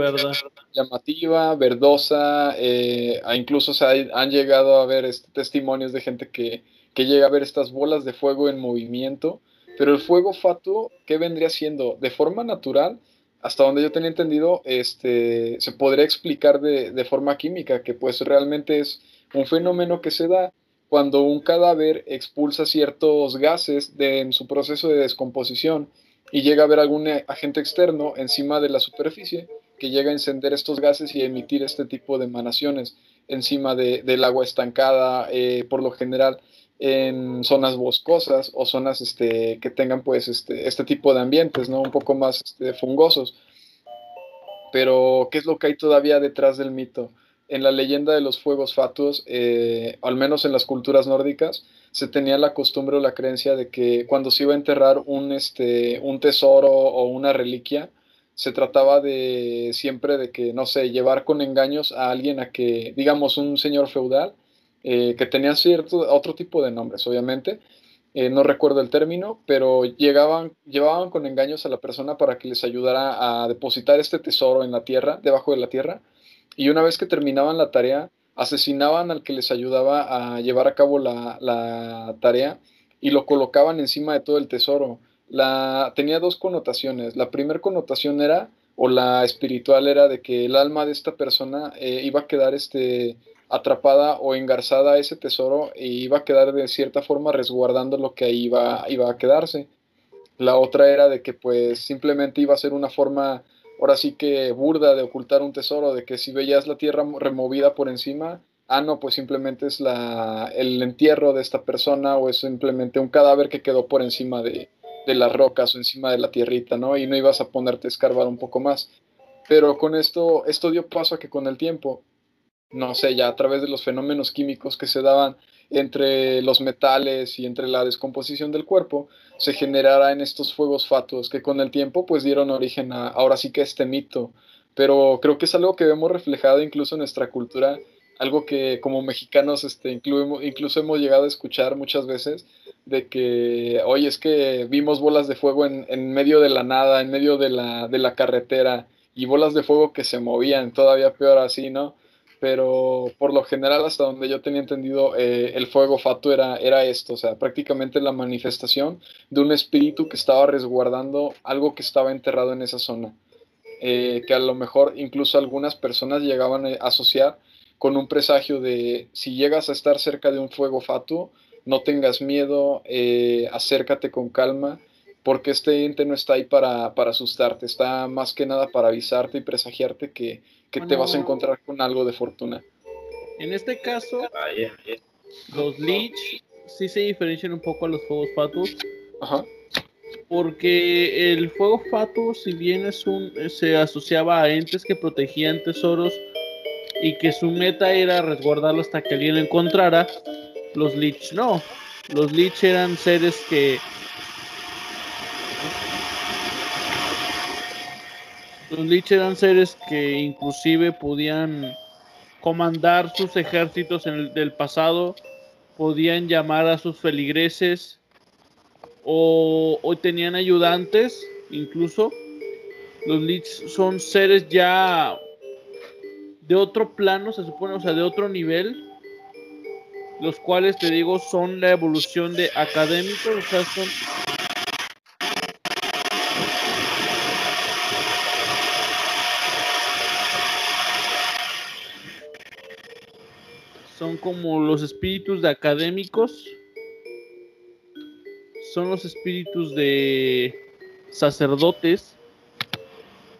llamativa, verdosa, eh, incluso se han llegado a ver este, testimonios de gente que, que, llega a ver estas bolas de fuego en movimiento, pero el fuego fatuo, ¿qué vendría siendo? De forma natural, hasta donde yo tenía entendido, este, se podría explicar de, de forma química, que pues realmente es un fenómeno que se da cuando un cadáver expulsa ciertos gases en su proceso de descomposición y llega a haber algún agente externo encima de la superficie que llega a encender estos gases y emitir este tipo de emanaciones encima del agua estancada, eh, por lo general en zonas boscosas o zonas este, que tengan pues este, este tipo de ambientes, ¿no? Un poco más este, fungosos. Pero, ¿qué es lo que hay todavía detrás del mito? en la leyenda de los fuegos fatuos, eh, al menos en las culturas nórdicas, se tenía la costumbre o la creencia de que cuando se iba a enterrar un, este, un tesoro o una reliquia, se trataba de siempre de que, no sé, llevar con engaños a alguien a que, digamos, un señor feudal, eh, que tenía cierto, otro tipo de nombres, obviamente, eh, no recuerdo el término, pero llegaban, llevaban con engaños a la persona para que les ayudara a depositar este tesoro en la tierra, debajo de la tierra, y una vez que terminaban la tarea, asesinaban al que les ayudaba a llevar a cabo la, tarea y lo colocaban encima de todo el tesoro. La, tenía dos connotaciones. La primera connotación era, o la espiritual era, de que el alma de esta persona eh, iba a quedar este, atrapada o engarzada a ese tesoro e iba a quedar de cierta forma resguardando lo que ahí iba, iba a quedarse. La otra era de que pues simplemente iba a ser una forma ahora sí que burda de ocultar un tesoro, de que si veías la tierra removida por encima, ah, no, pues simplemente es la, el entierro de esta persona o es simplemente un cadáver que quedó por encima de, de las rocas o encima de la tierrita, ¿no? Y no ibas a ponerte a escarbar un poco más. Pero con esto, esto dio paso a que con el tiempo, no sé, ya a través de los fenómenos químicos que se daban entre los metales y entre la descomposición del cuerpo, se generara en estos fuegos fatuos que con el tiempo pues dieron origen a ahora sí que este mito. Pero creo que es algo que vemos reflejado incluso en nuestra cultura, algo que como mexicanos este, incluso hemos llegado a escuchar muchas veces, de que, oye, es que vimos bolas de fuego en, en medio de la nada, en medio de la, de la carretera, y bolas de fuego que se movían, todavía peor así, ¿no? Pero por lo general, hasta donde yo tenía entendido, eh, el fuego fatu era, era esto, o sea, prácticamente la manifestación de un espíritu que estaba resguardando algo que estaba enterrado en esa zona. Eh, que a lo mejor incluso algunas personas llegaban a asociar con un presagio de si llegas a estar cerca de un fuego fatuo, no tengas miedo, eh, acércate con calma, porque este ente no está ahí para, asustarte, está más que nada para avisarte y presagiarte que, te vas a encontrar con algo de fortuna. En este caso, los Lich sí se diferencian un poco a los fuegos fatuos. Ajá. Porque el fuego fatuo, si bien es un, se asociaba a entes que protegían tesoros y que su meta era resguardarlo hasta que alguien lo encontrara, los Lich no. Los Lich eran seres que Los Lich eran seres que inclusive podían comandar sus ejércitos en el, del pasado, podían llamar a sus feligreses o, o tenían ayudantes, incluso. Los Lich son seres ya de otro plano, se supone, o sea, de otro nivel, los cuales te digo son la evolución de académicos, o sea, son son como los espíritus de académicos, son los espíritus de sacerdotes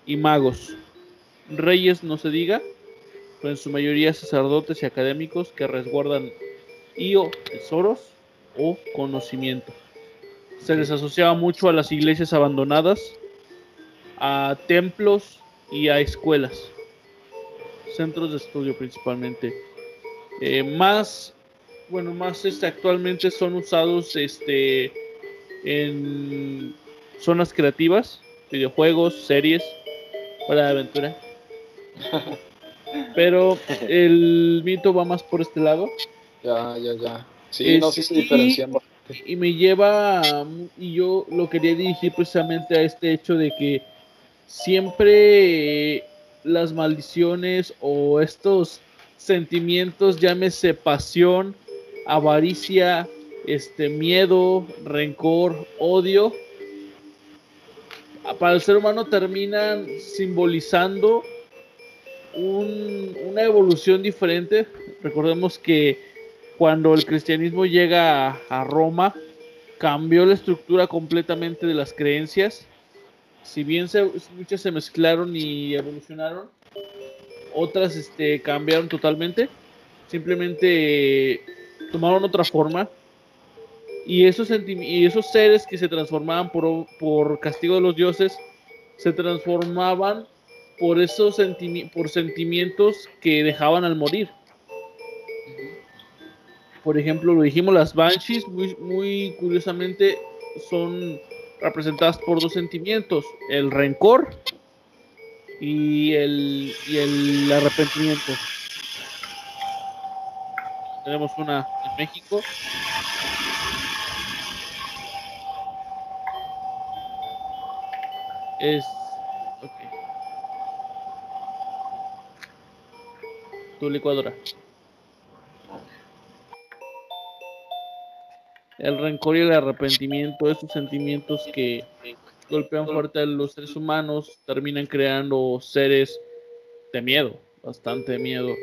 y magos. Reyes no se diga, pero en su mayoría sacerdotes y académicos que resguardan y o tesoros o conocimiento. Se les asociaba mucho a las iglesias abandonadas, a templos y a escuelas, centros de estudio principalmente. Eh, más, bueno, más este, actualmente son usados este, en zonas creativas, videojuegos, series, para aventura. [LAUGHS] Pero el mito va más por este lado. Ya, ya, ya. Sí, no, sí se diferencian Y me lleva, y yo lo quería dirigir precisamente a este hecho de que siempre las maldiciones o estos sentimientos, llámese pasión, avaricia, este miedo, rencor, odio, para el ser humano terminan simbolizando una evolución diferente. Recordemos que cuando el cristianismo llega a, Roma, cambió la estructura completamente de las creencias. Si bien muchas se mezclaron y evolucionaron, otras este, cambiaron totalmente. Simplemente tomaron otra forma. Y esos, y esos seres que se transformaban por, por castigo de los dioses, se transformaban por esos por sentimientos que dejaban al morir. Por ejemplo, lo dijimos, las Banshees, muy, muy curiosamente, son representadas por dos sentimientos, el rencor y el, y el arrepentimiento. Tenemos una en México. Es. Tu licuadora. El rencor y el arrepentimiento, esos sentimientos que golpean fuerte a los seres humanos, terminan creando seres de miedo, bastante miedo.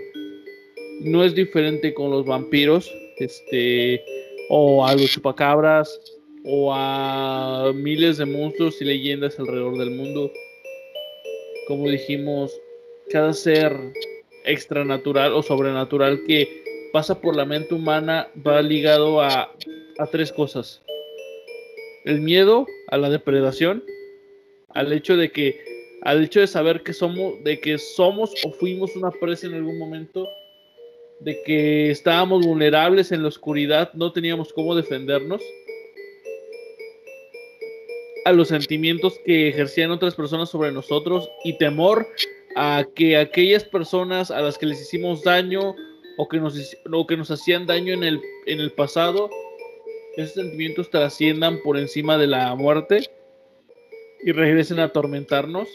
No es diferente con los vampiros, este, o a los chupacabras, o a miles de monstruos y leyendas alrededor del mundo. Como dijimos, cada ser extranatural o sobrenatural que pasa por la mente humana va ligado a, a tres cosas el miedo a la depredación, al hecho de que, al hecho de saber que somos, de que somos o fuimos una presa en algún momento, de que estábamos vulnerables en la oscuridad, no teníamos cómo defendernos, a los sentimientos que ejercían otras personas sobre nosotros y temor a que aquellas personas a las que les hicimos daño o que nos, o que nos hacían daño en el, en el pasado esos sentimientos trasciendan por encima de la muerte y regresen a atormentarnos.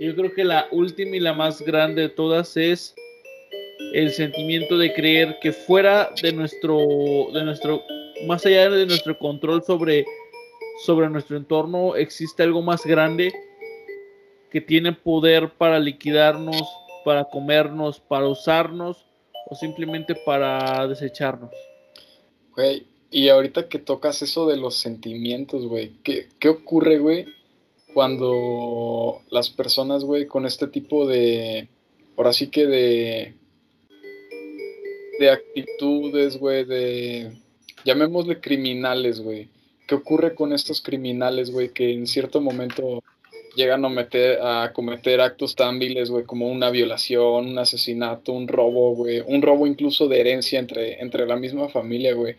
Yo creo que la última y la más grande de todas es el sentimiento de creer que fuera de nuestro, de nuestro, más allá de nuestro control sobre, sobre nuestro entorno, existe algo más grande que tiene poder para liquidarnos, para comernos, para usarnos o simplemente para desecharnos. Güey, y ahorita que tocas eso de los sentimientos, güey, ¿qué, ¿qué ocurre, güey, cuando las personas, güey, con este tipo de, ahora sí que de, de actitudes, güey, de, llamémosle criminales, güey, ¿qué ocurre con estos criminales, güey, que en cierto momento llegan a, meter, a cometer actos tan viles, güey, como una violación, un asesinato, un robo, güey, un robo incluso de herencia entre, entre la misma familia, güey.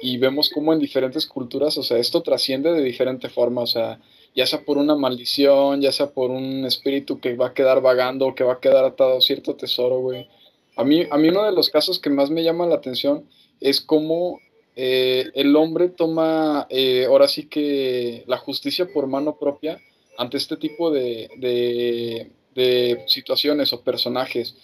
Y vemos cómo en diferentes culturas, o sea, esto trasciende de diferente forma, o sea, ya sea por una maldición, ya sea por un espíritu que va a quedar vagando, que va a quedar atado a cierto tesoro, güey. A mí, a mí uno de los casos que más me llama la atención es cómo eh, el hombre toma, eh, ahora sí que la justicia por mano propia ante este tipo de, de, situaciones o personajes.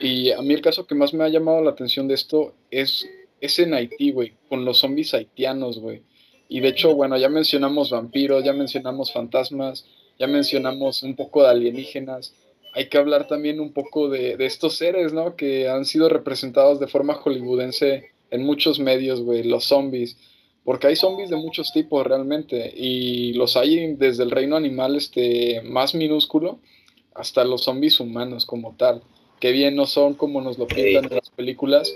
Y a mí el caso que más me ha llamado la atención de esto es, es en Haití, güey, con los zombies haitianos, güey. Y de hecho, bueno, ya mencionamos vampiros, ya mencionamos fantasmas, ya mencionamos un poco de alienígenas. Hay que hablar también un poco de, de estos seres, ¿no? Que han sido representados de forma hollywoodense en muchos medios, güey, los zombies porque hay zombies de muchos tipos realmente y los hay desde el reino animal este más minúsculo hasta los zombies humanos como tal, que bien no son como nos lo pintan en las películas,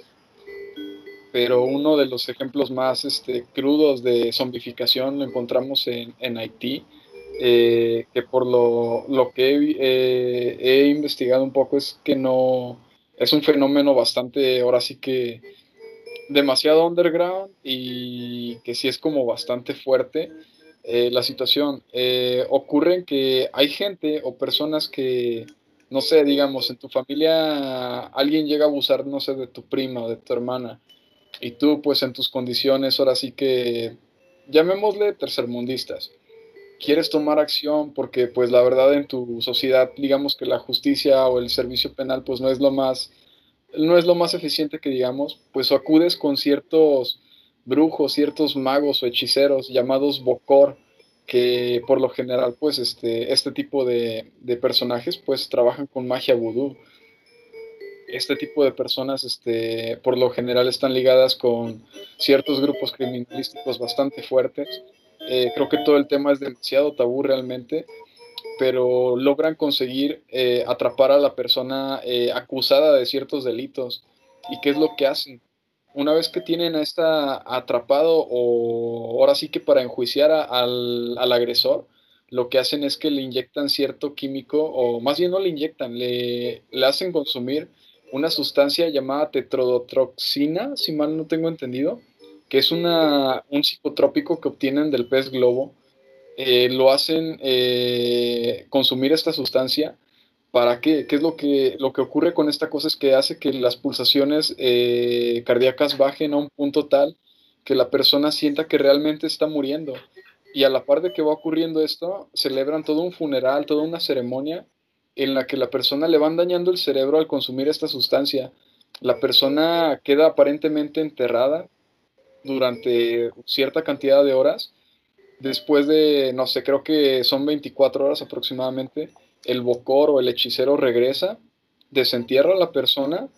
pero uno de los ejemplos más este, crudos de zombificación lo encontramos en, en Haití, eh, que por lo, lo que eh, he investigado un poco es que no, es un fenómeno bastante, ahora sí que demasiado underground y que sí es como bastante fuerte eh, la situación. Eh, ocurre que hay gente o personas que, no sé, digamos, en tu familia alguien llega a abusar, no sé, de tu prima o de tu hermana y tú pues en tus condiciones ahora sí que, llamémosle tercermundistas. Quieres tomar acción porque pues la verdad en tu sociedad digamos que la justicia o el servicio penal pues no es lo más no es lo más eficiente que digamos, pues acudes con ciertos brujos, ciertos magos o hechiceros llamados Bokor, que por lo general, pues este, este tipo de, personajes, pues trabajan con magia vudú. Este tipo de personas, este, por lo general, están ligadas con ciertos grupos criminalísticos bastante fuertes. Eh, creo que todo el tema es demasiado tabú realmente pero logran conseguir eh, atrapar a la persona eh, acusada de ciertos delitos. ¿Y qué es lo que hacen? Una vez que tienen a esta atrapado o ahora sí que para enjuiciar al, agresor, lo que hacen es que le inyectan cierto químico, o más bien no le inyectan, le, le hacen consumir una sustancia llamada tetrodotroxina, si mal no tengo entendido, que es una, un psicotrópico que obtienen del pez globo eh, lo hacen eh, consumir esta sustancia. ¿Para qué? ¿Qué es lo que, lo que ocurre con esta cosa? Es que hace que las pulsaciones eh, cardíacas bajen a un punto tal que la persona sienta que realmente está muriendo. Y a la par de que va ocurriendo esto, celebran todo un funeral, toda una ceremonia en la que la persona le van dañando el cerebro al consumir esta sustancia. La persona queda aparentemente enterrada durante cierta cantidad de horas después de, no sé, creo que son 24 horas aproximadamente, el bocor o el hechicero regresa, desentierra a la persona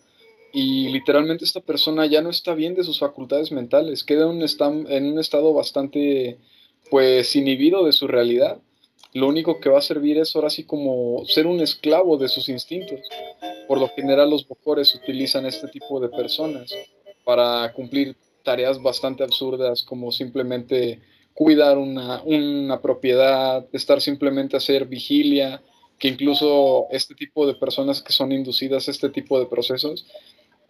y literalmente esta persona ya no está bien de sus facultades mentales, queda un, en un estado bastante, pues, inhibido de su realidad. Lo único que va a servir es ahora sí como ser un esclavo de sus instintos. Por lo general los bocores utilizan este tipo de personas para cumplir tareas bastante absurdas como simplemente cuidar una, una propiedad, estar simplemente a hacer vigilia, que incluso este tipo de personas que son inducidas a este tipo de procesos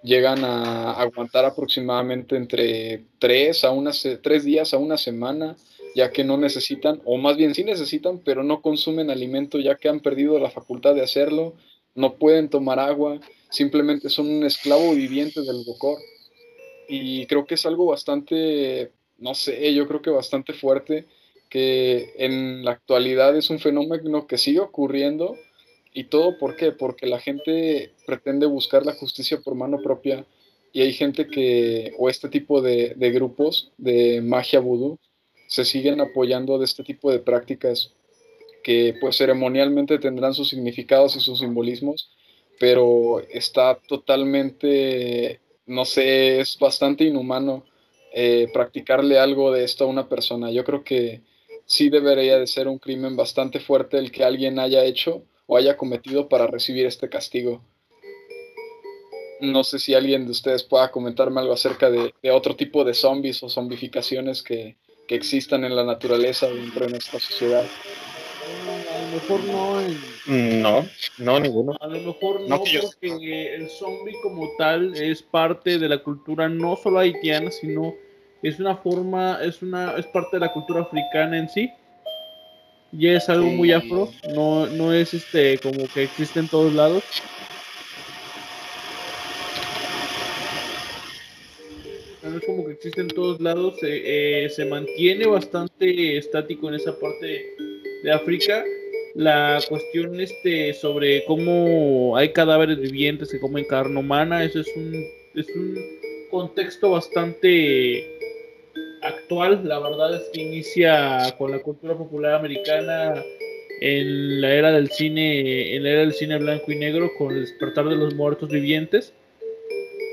llegan a aguantar aproximadamente entre tres, a una, tres días a una semana, ya que no necesitan, o más bien sí necesitan, pero no consumen alimento ya que han perdido la facultad de hacerlo, no pueden tomar agua, simplemente son un esclavo viviente del bocor. Y creo que es algo bastante no sé, yo creo que bastante fuerte, que en la actualidad es un fenómeno que sigue ocurriendo ¿Y todo por qué? Porque la gente pretende buscar la justicia por mano propia y hay gente que, o este tipo de, de grupos de magia vudú, se siguen apoyando de este tipo de prácticas que pues ceremonialmente tendrán sus significados y sus simbolismos, pero está totalmente, no sé, es bastante inhumano eh, practicarle algo de esto a una persona. Yo creo que sí debería de ser un crimen bastante fuerte el que alguien haya hecho o haya cometido para recibir este castigo. No sé si alguien de ustedes pueda comentarme algo acerca de, otro tipo de zombies o zombificaciones que, que existan en la naturaleza dentro de nuestra sociedad. A lo mejor no. Mm, no, no, ninguno. A lo mejor no, porque el zombie como tal es parte de la cultura no solo haitiana, sino es una forma, es una, es parte de la cultura africana en sí. Ya es algo muy afro, no, no es este como que existe en todos lados. no es como que existe en todos lados, eh, se mantiene bastante estático en esa parte de África. La cuestión este sobre cómo hay cadáveres vivientes que comen carne humana, eso es un, es un contexto bastante actual. La verdad es que inicia con la cultura popular americana en la era del cine, en la era del cine blanco y negro, con el despertar de los muertos vivientes.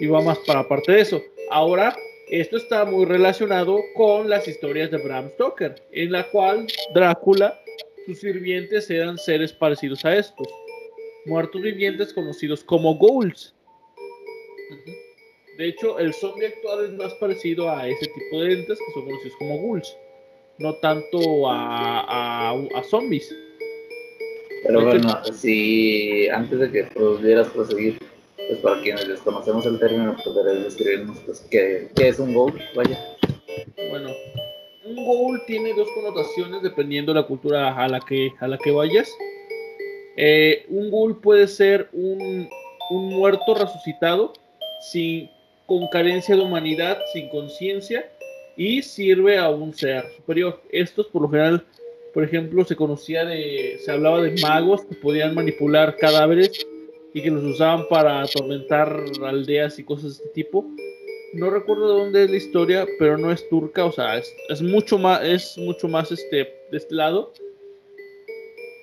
Y va más para parte de eso. Ahora esto está muy relacionado con las historias de Bram Stoker, en la cual Drácula, sus sirvientes eran seres parecidos a estos, muertos vivientes conocidos como ghouls. De hecho, el zombie actual es más parecido a ese tipo de entes que son conocidos como ghouls, no tanto a, a, zombies. Pero bueno, si antes de que pudieras proseguir, pues para quienes desconocemos el término, podrías describirnos pues, qué, es un ghoul, vaya. Bueno, un ghoul tiene dos connotaciones dependiendo de la cultura a la que, a la que vayas. Eh, un ghoul puede ser un, un muerto resucitado sin, con carencia de humanidad, sin conciencia y sirve a un ser superior. Estos por lo general, por ejemplo, se conocía de, se hablaba de magos que podían manipular cadáveres y que los usaban para atormentar aldeas y cosas de este tipo. No recuerdo de dónde es la historia, pero no es turca, o sea, es, mucho más, es mucho más este, de este lado.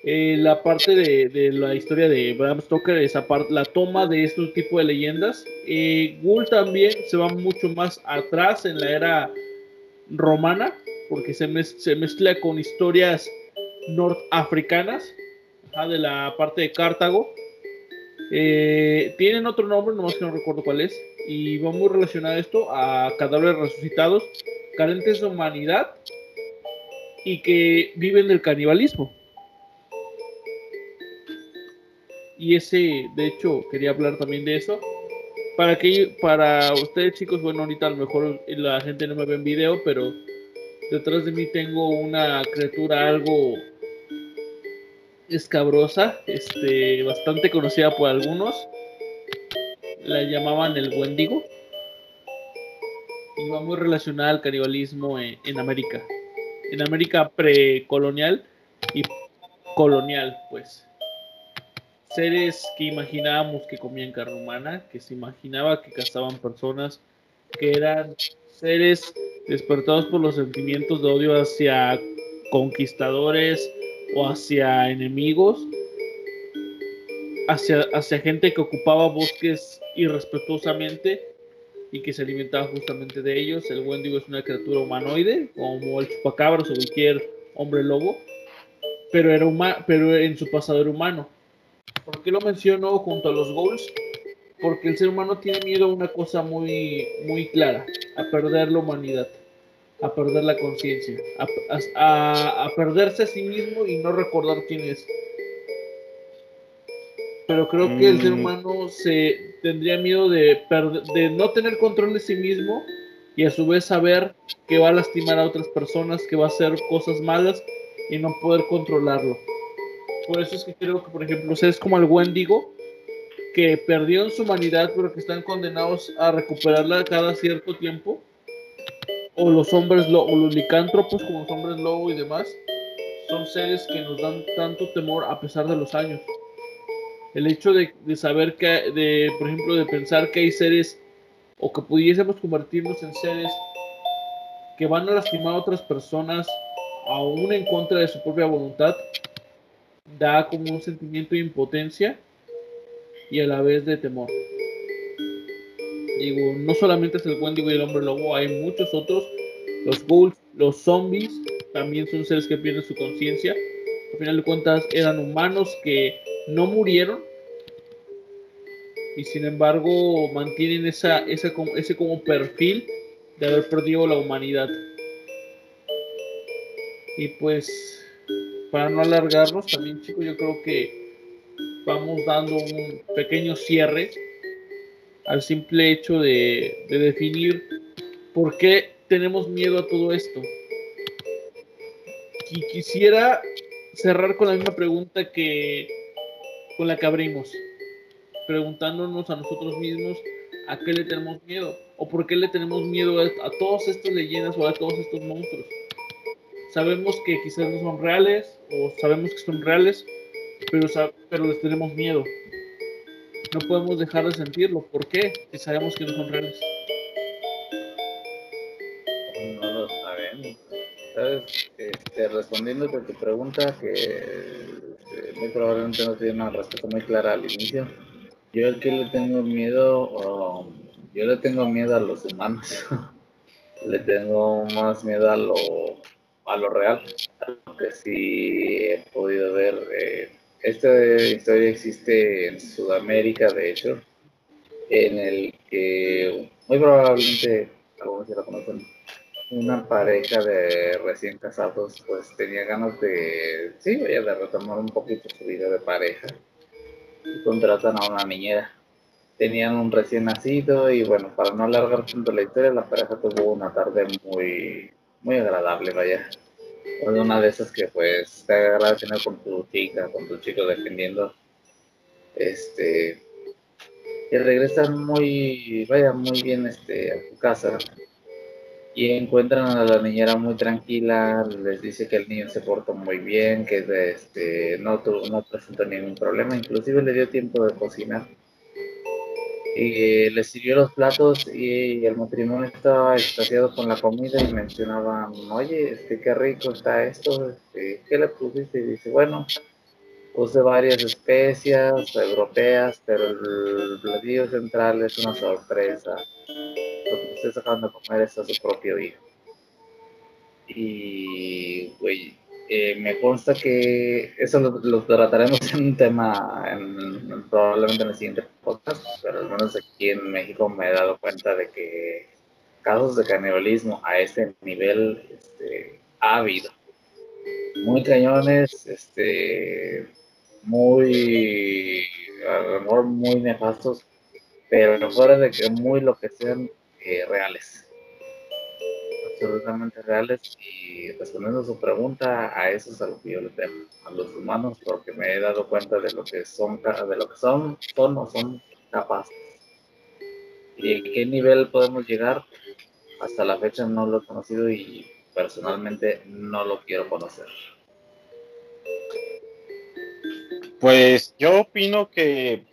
Eh, la parte de, la historia de Bram Stoker, esa parte, la toma de este tipo de leyendas. Eh, Ghoul también se va mucho más atrás en la era romana, porque se, se mezcla con historias norteafricanas, de la parte de Cartago eh, tienen otro nombre, nomás que no recuerdo cuál es. Y va muy relacionado esto a cadáveres resucitados, carentes de humanidad y que viven del canibalismo. Y ese, de hecho, quería hablar también de eso. Para que para ustedes chicos, bueno, ahorita a lo mejor la gente no me ve en video, pero detrás de mí tengo una criatura algo escabrosa, este, bastante conocida por algunos. La llamaban el Wendigo. Y va muy relacionada al canibalismo en, América. En América precolonial y colonial, pues. Seres que imaginábamos que comían carne humana, que se imaginaba que cazaban personas, que eran seres despertados por los sentimientos de odio hacia conquistadores, o hacia enemigos, hacia, hacia gente que ocupaba bosques irrespetuosamente y que se alimentaba justamente de ellos. El Wendigo es una criatura humanoide, como el chupacabras o cualquier hombre lobo, pero, era pero en su pasado era humano. ¿Por qué lo menciono junto a los Ghouls? Porque el ser humano tiene miedo a una cosa muy, muy clara, a perder la humanidad a perder la conciencia, a, perderse a sí mismo y no recordar quién es. Pero creo que el ser mm. humano se tendría miedo de, de no tener control de sí mismo y a su vez saber que va a lastimar a otras personas, que va a hacer cosas malas y no poder controlarlo. Por eso es que creo que, por ejemplo, es como el Wendigo, que perdieron su humanidad, pero que están condenados a recuperarla cada cierto tiempo o los hombres lobo, o los licántropos como los hombres lobo y demás, son seres que nos dan tanto temor a pesar de los años. El hecho de, de saber que, de, por ejemplo, de pensar que hay seres o que pudiésemos convertirnos en seres que van a lastimar a otras personas aún en contra de su propia voluntad, da como un sentimiento de impotencia y a la vez de temor. Digo, no solamente es el Wendigo y el hombre lobo, hay muchos otros. Los ghouls, los zombies, también son seres que pierden su conciencia. Al final de cuentas eran humanos que no murieron y sin embargo mantienen esa, esa, ese como perfil de haber perdido la humanidad. Y pues, para no alargarnos, también chicos, yo creo que vamos dando un pequeño cierre al simple hecho de, de definir por qué tenemos miedo a todo esto. Y quisiera cerrar con la misma pregunta que con la que abrimos, preguntándonos a nosotros mismos a qué le tenemos miedo o por qué le tenemos miedo a, a todas estas leyendas o a todos estos monstruos. Sabemos que quizás no son reales o sabemos que son reales, pero, pero les tenemos miedo. No podemos dejar de sentirlo. ¿Por qué? Si sabemos que no son reales. No lo sabemos. ¿Sabes? Este, respondiendo a tu pregunta, que este, muy probablemente no tiene una respuesta muy clara al inicio. Yo el que le tengo miedo, yo le tengo miedo a los humanos. [LAUGHS] le tengo más miedo a lo, a lo real. Que sí he podido ver. Eh, esta historia existe en Sudamérica, de hecho, en el que muy probablemente algunos ya lo conocen una pareja de recién casados pues tenía ganas de, sí, de retomar un poquito su vida de pareja y contratan a una niñera. Tenían un recién nacido y bueno, para no alargar tanto la historia, la pareja tuvo una tarde muy, muy agradable, vaya. Una de esas que pues te agrada tener con tu chica, con tu chico defendiendo. Este, y regresan muy, vaya, muy bien este, a tu casa y encuentran a la niñera muy tranquila, les dice que el niño se portó muy bien, que este, no, no presentó ningún problema, inclusive le dio tiempo de cocinar. Y le sirvió los platos y el matrimonio estaba extasiado con la comida y mencionaban, oye, este, qué rico está esto, este, ¿qué le pusiste? Y dice, bueno, puse varias especias europeas, pero el platillo central es una sorpresa lo que estés sacando comer es a su propio hijo. Y, güey, me consta que eso lo, trataremos en un tema probablemente en el siguiente podcast, pero al menos aquí en México me he dado cuenta de que casos de canibalismo a ese nivel este, ha habido. Muy cañones, este, muy, a lo mejor muy nefastos, pero fuera de que muy lo que sean, eh, reales. Absolutamente reales. Y respondiendo a su pregunta, a eso es a lo que yo le temo, a los humanos, porque me he dado cuenta de lo que son, de lo que son, son o son capaces. ¿Y en qué nivel podemos llegar? Hasta la fecha no lo he conocido y personalmente no lo quiero conocer. Pues yo opino que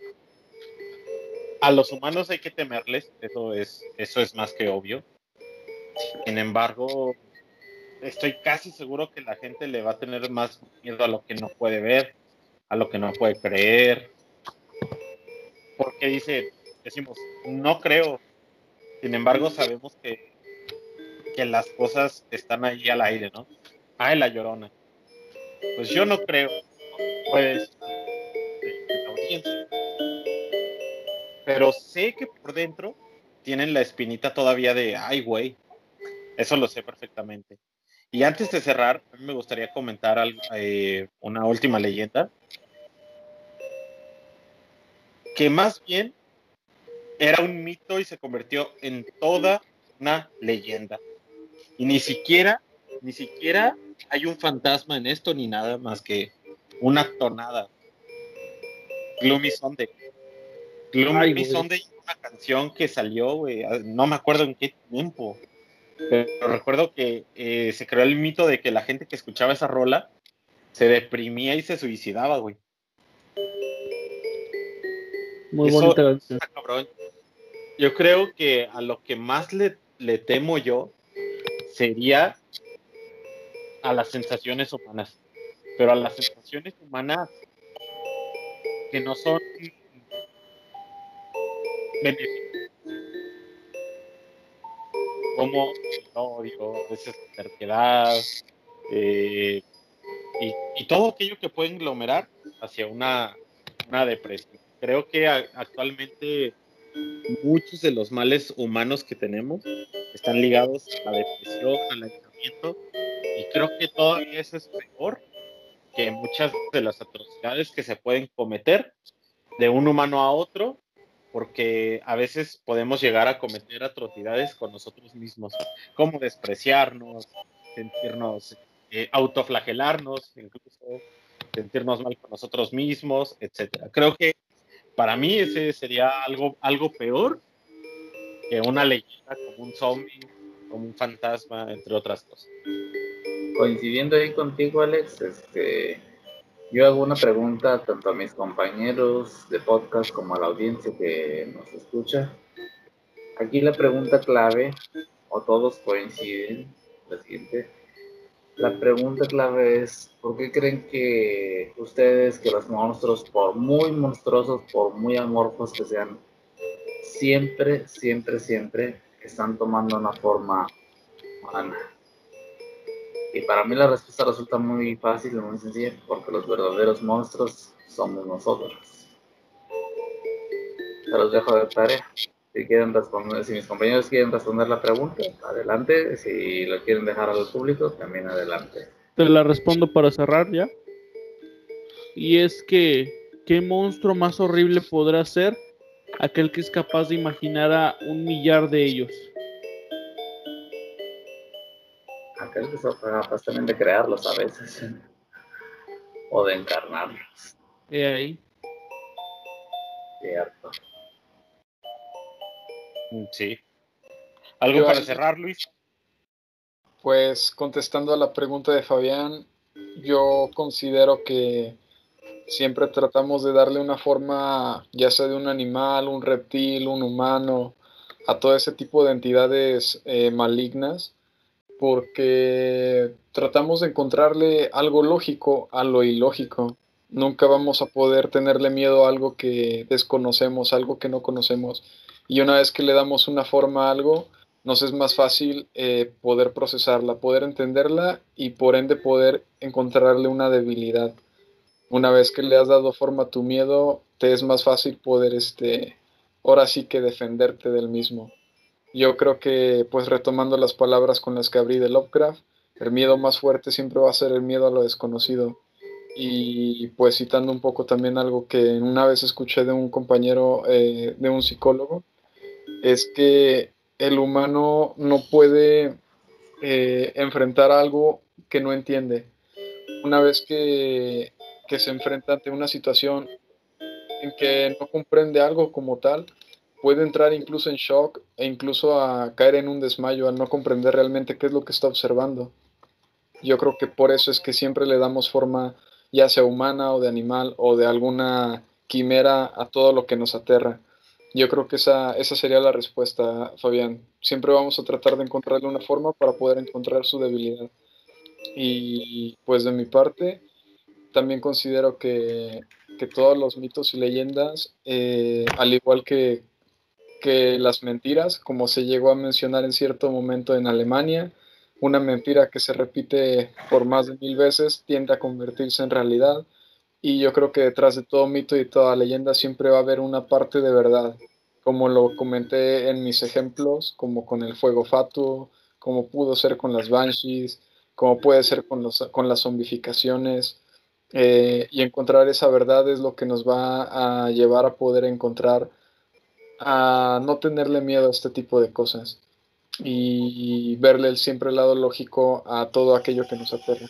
a los humanos hay que temerles, eso es, eso es más que obvio. Sin embargo, estoy casi seguro que la gente le va a tener más miedo a lo que no puede ver, a lo que no puede creer. Porque dice, decimos, no creo. Sin embargo, sabemos que, que las cosas están ahí al aire, ¿no? Ay, la llorona. Pues yo no creo. Pues, la audiencia pero sé que por dentro tienen la espinita todavía de, ay, güey. Eso lo sé perfectamente. Y antes de cerrar, a mí me gustaría comentar eh, una última leyenda. Que más bien era un mito y se convirtió en toda una leyenda. Y ni siquiera, ni siquiera hay un fantasma en esto ni nada más que una tonada. Gloomy Sunday. Gloomy Sunday una canción que salió, güey, no me acuerdo en qué tiempo, pero recuerdo que eh, se creó el mito de que la gente que escuchaba esa rola se deprimía y se suicidaba, güey. Muy Eso bonita canción. cabrón. Yo creo que a lo que más le, le temo yo sería a las sensaciones humanas. Pero a las sensaciones humanas que no son benéficas. A veces la terquedad, eh, y, y todo aquello que puede englomerar hacia una, una depresión. Creo que a- actualmente muchos de los males humanos que tenemos están ligados a la depresión, al aislamiento, y creo que todavía eso es peor que muchas de las atrocidades que se pueden cometer de un humano a otro, porque a veces podemos llegar a cometer atrocidades con nosotros mismos, como despreciarnos, sentirnos, eh, autoflagelarnos, incluso sentirnos mal con nosotros mismos, etcétera. Creo que para mí ese sería algo, algo peor que una leyenda como un zombie, como un fantasma, entre otras cosas. Coincidiendo ahí contigo, Alex, este, yo hago una pregunta tanto a mis compañeros de podcast como a la audiencia que nos escucha. Aquí la pregunta clave, o todos coinciden, la siguiente. La pregunta clave es, ¿por qué creen que ustedes, que los monstruos, por muy monstruosos, por muy amorfos que sean, siempre, siempre, siempre están tomando una forma humana? Y para mí la respuesta resulta muy fácil y muy sencilla, porque los verdaderos monstruos somos nosotros. Se los dejo de tarea. Si quieren responder, si mis compañeros quieren responder la pregunta, adelante. Si lo quieren dejar al público, también adelante. Te la respondo para cerrar ya. Y es que, ¿qué monstruo más horrible podrá ser aquel que es capaz de imaginar a un millar de ellos? Que son capaz también de crearlos a veces. O de encarnarlos. He ahí. Cierto. Sí. ¿Algo Yo para cerrar, Luis? Pues contestando a la pregunta de Fabián, yo considero que siempre tratamos de darle una forma, ya sea de un animal, un reptil, un humano, a todo ese tipo de entidades eh, malignas, porque tratamos de encontrarle algo lógico a lo ilógico. Nunca vamos a poder tenerle miedo a algo que desconocemos, algo que no conocemos. Y una vez que le damos una forma a algo, nos es más fácil eh, poder procesarla, poder entenderla y por ende poder encontrarle una debilidad. Una vez que le has dado forma a tu miedo, te es más fácil poder, este, ahora sí que defenderte del mismo. Yo creo que, pues retomando las palabras con las que abrí de Lovecraft, el miedo más fuerte siempre va a ser el miedo a lo desconocido. Y pues citando un poco también algo que una vez escuché de un compañero, eh, de un psicólogo, es que el humano no puede eh, enfrentar algo que no entiende. Una vez que, que se enfrenta ante una situación en que no comprende algo como tal, puede entrar incluso en shock e incluso a caer en un desmayo al no comprender realmente qué es lo que está observando. Yo creo que por eso es que siempre le damos forma, ya sea humana o de animal o de alguna quimera, a todo lo que nos aterra. Yo creo que esa, esa sería la respuesta, Fabián. Siempre vamos a tratar de encontrarle una forma para poder encontrar su debilidad. Y pues de mi parte, también considero que, que todos los mitos y leyendas, eh, al igual que, que las mentiras, como se llegó a mencionar en cierto momento en Alemania, una mentira que se repite por más de mil veces tiende a convertirse en realidad. Y yo creo que detrás de todo mito y toda leyenda siempre va a haber una parte de verdad, como lo comenté en mis ejemplos, como con el fuego fatuo, como pudo ser con las banshees, como puede ser con, los, con las zombificaciones. Eh, y encontrar esa verdad es lo que nos va a llevar a poder encontrar, a no tenerle miedo a este tipo de cosas y verle el siempre el lado lógico a todo aquello que nos aterra.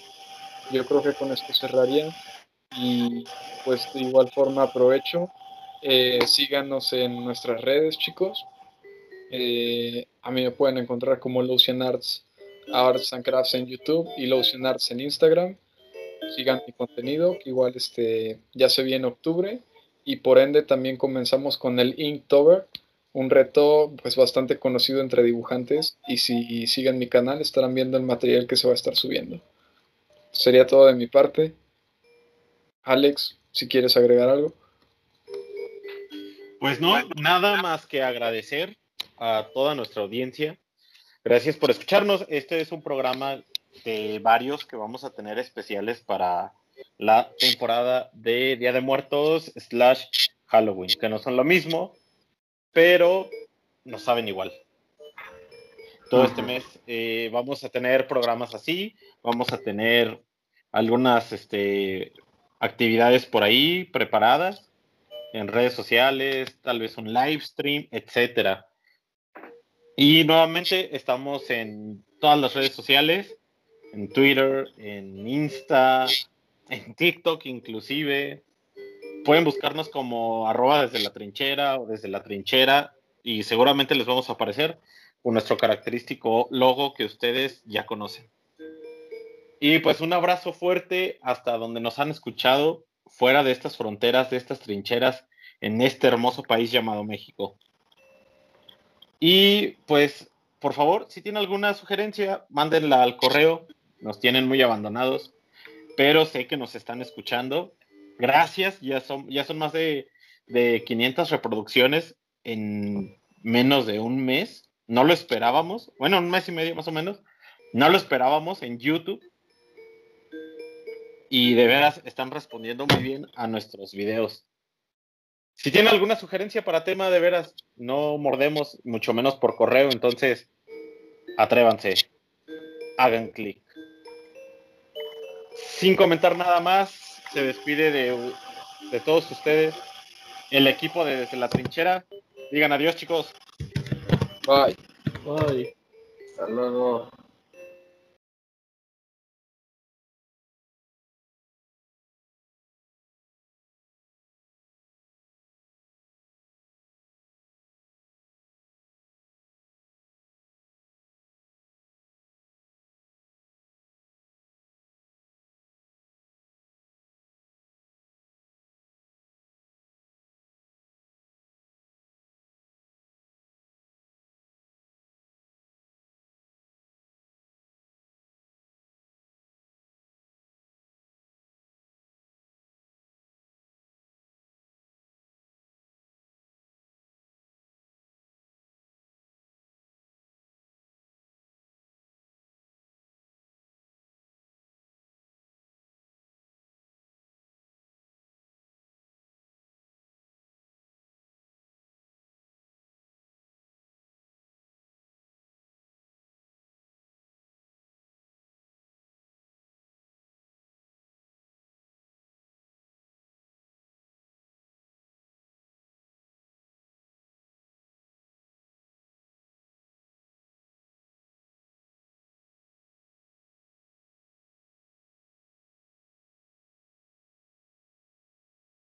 Yo creo que con esto cerraría y pues de igual forma aprovecho. Eh, síganos en nuestras redes, chicos. Eh, a mí me pueden encontrar como Lucian Arts, Arts and Crafts en YouTube y Lucian Arts en Instagram. Sigan mi contenido, que igual este, ya se viene octubre y por ende también comenzamos con el Inktober, un reto pues bastante conocido entre dibujantes y si siguen mi canal estarán viendo el material que se va a estar subiendo. Sería todo de mi parte. Alex, si quieres agregar algo. Pues no, nada más que agradecer a toda nuestra audiencia. Gracias por escucharnos. Este es un programa de varios que vamos a tener especiales para la temporada de Día de Muertos slash Halloween, que no son lo mismo, pero no saben igual. Todo este mes eh, vamos a tener programas así, vamos a tener algunas este, actividades por ahí preparadas en redes sociales, tal vez un live stream, etcétera. Y nuevamente estamos en todas las redes sociales, en Twitter, en Insta, en TikTok inclusive. Pueden buscarnos como arroba desde la trinchera o desde la trinchera y seguramente les vamos a aparecer con nuestro característico logo que ustedes ya conocen. Y pues un abrazo fuerte hasta donde nos han escuchado, fuera de estas fronteras, de estas trincheras, en este hermoso país llamado México. Y pues, por favor, si tienen alguna sugerencia, mándenla al correo. Nos tienen muy abandonados, pero sé que nos están escuchando. Gracias, ya son, ya son más de, de 500 reproducciones en menos de un mes. No lo esperábamos. Bueno, un mes y medio más o menos. No lo esperábamos en YouTube y de veras están respondiendo muy bien a nuestros videos. Si tienen alguna sugerencia para tema, de veras, no mordemos, mucho menos por correo, entonces atrévanse, hagan clic. Sin comentar nada más, se despide de, de todos ustedes el equipo de Desde la Trinchera. Digan adiós, chicos. Bye. Bye. Hasta luego.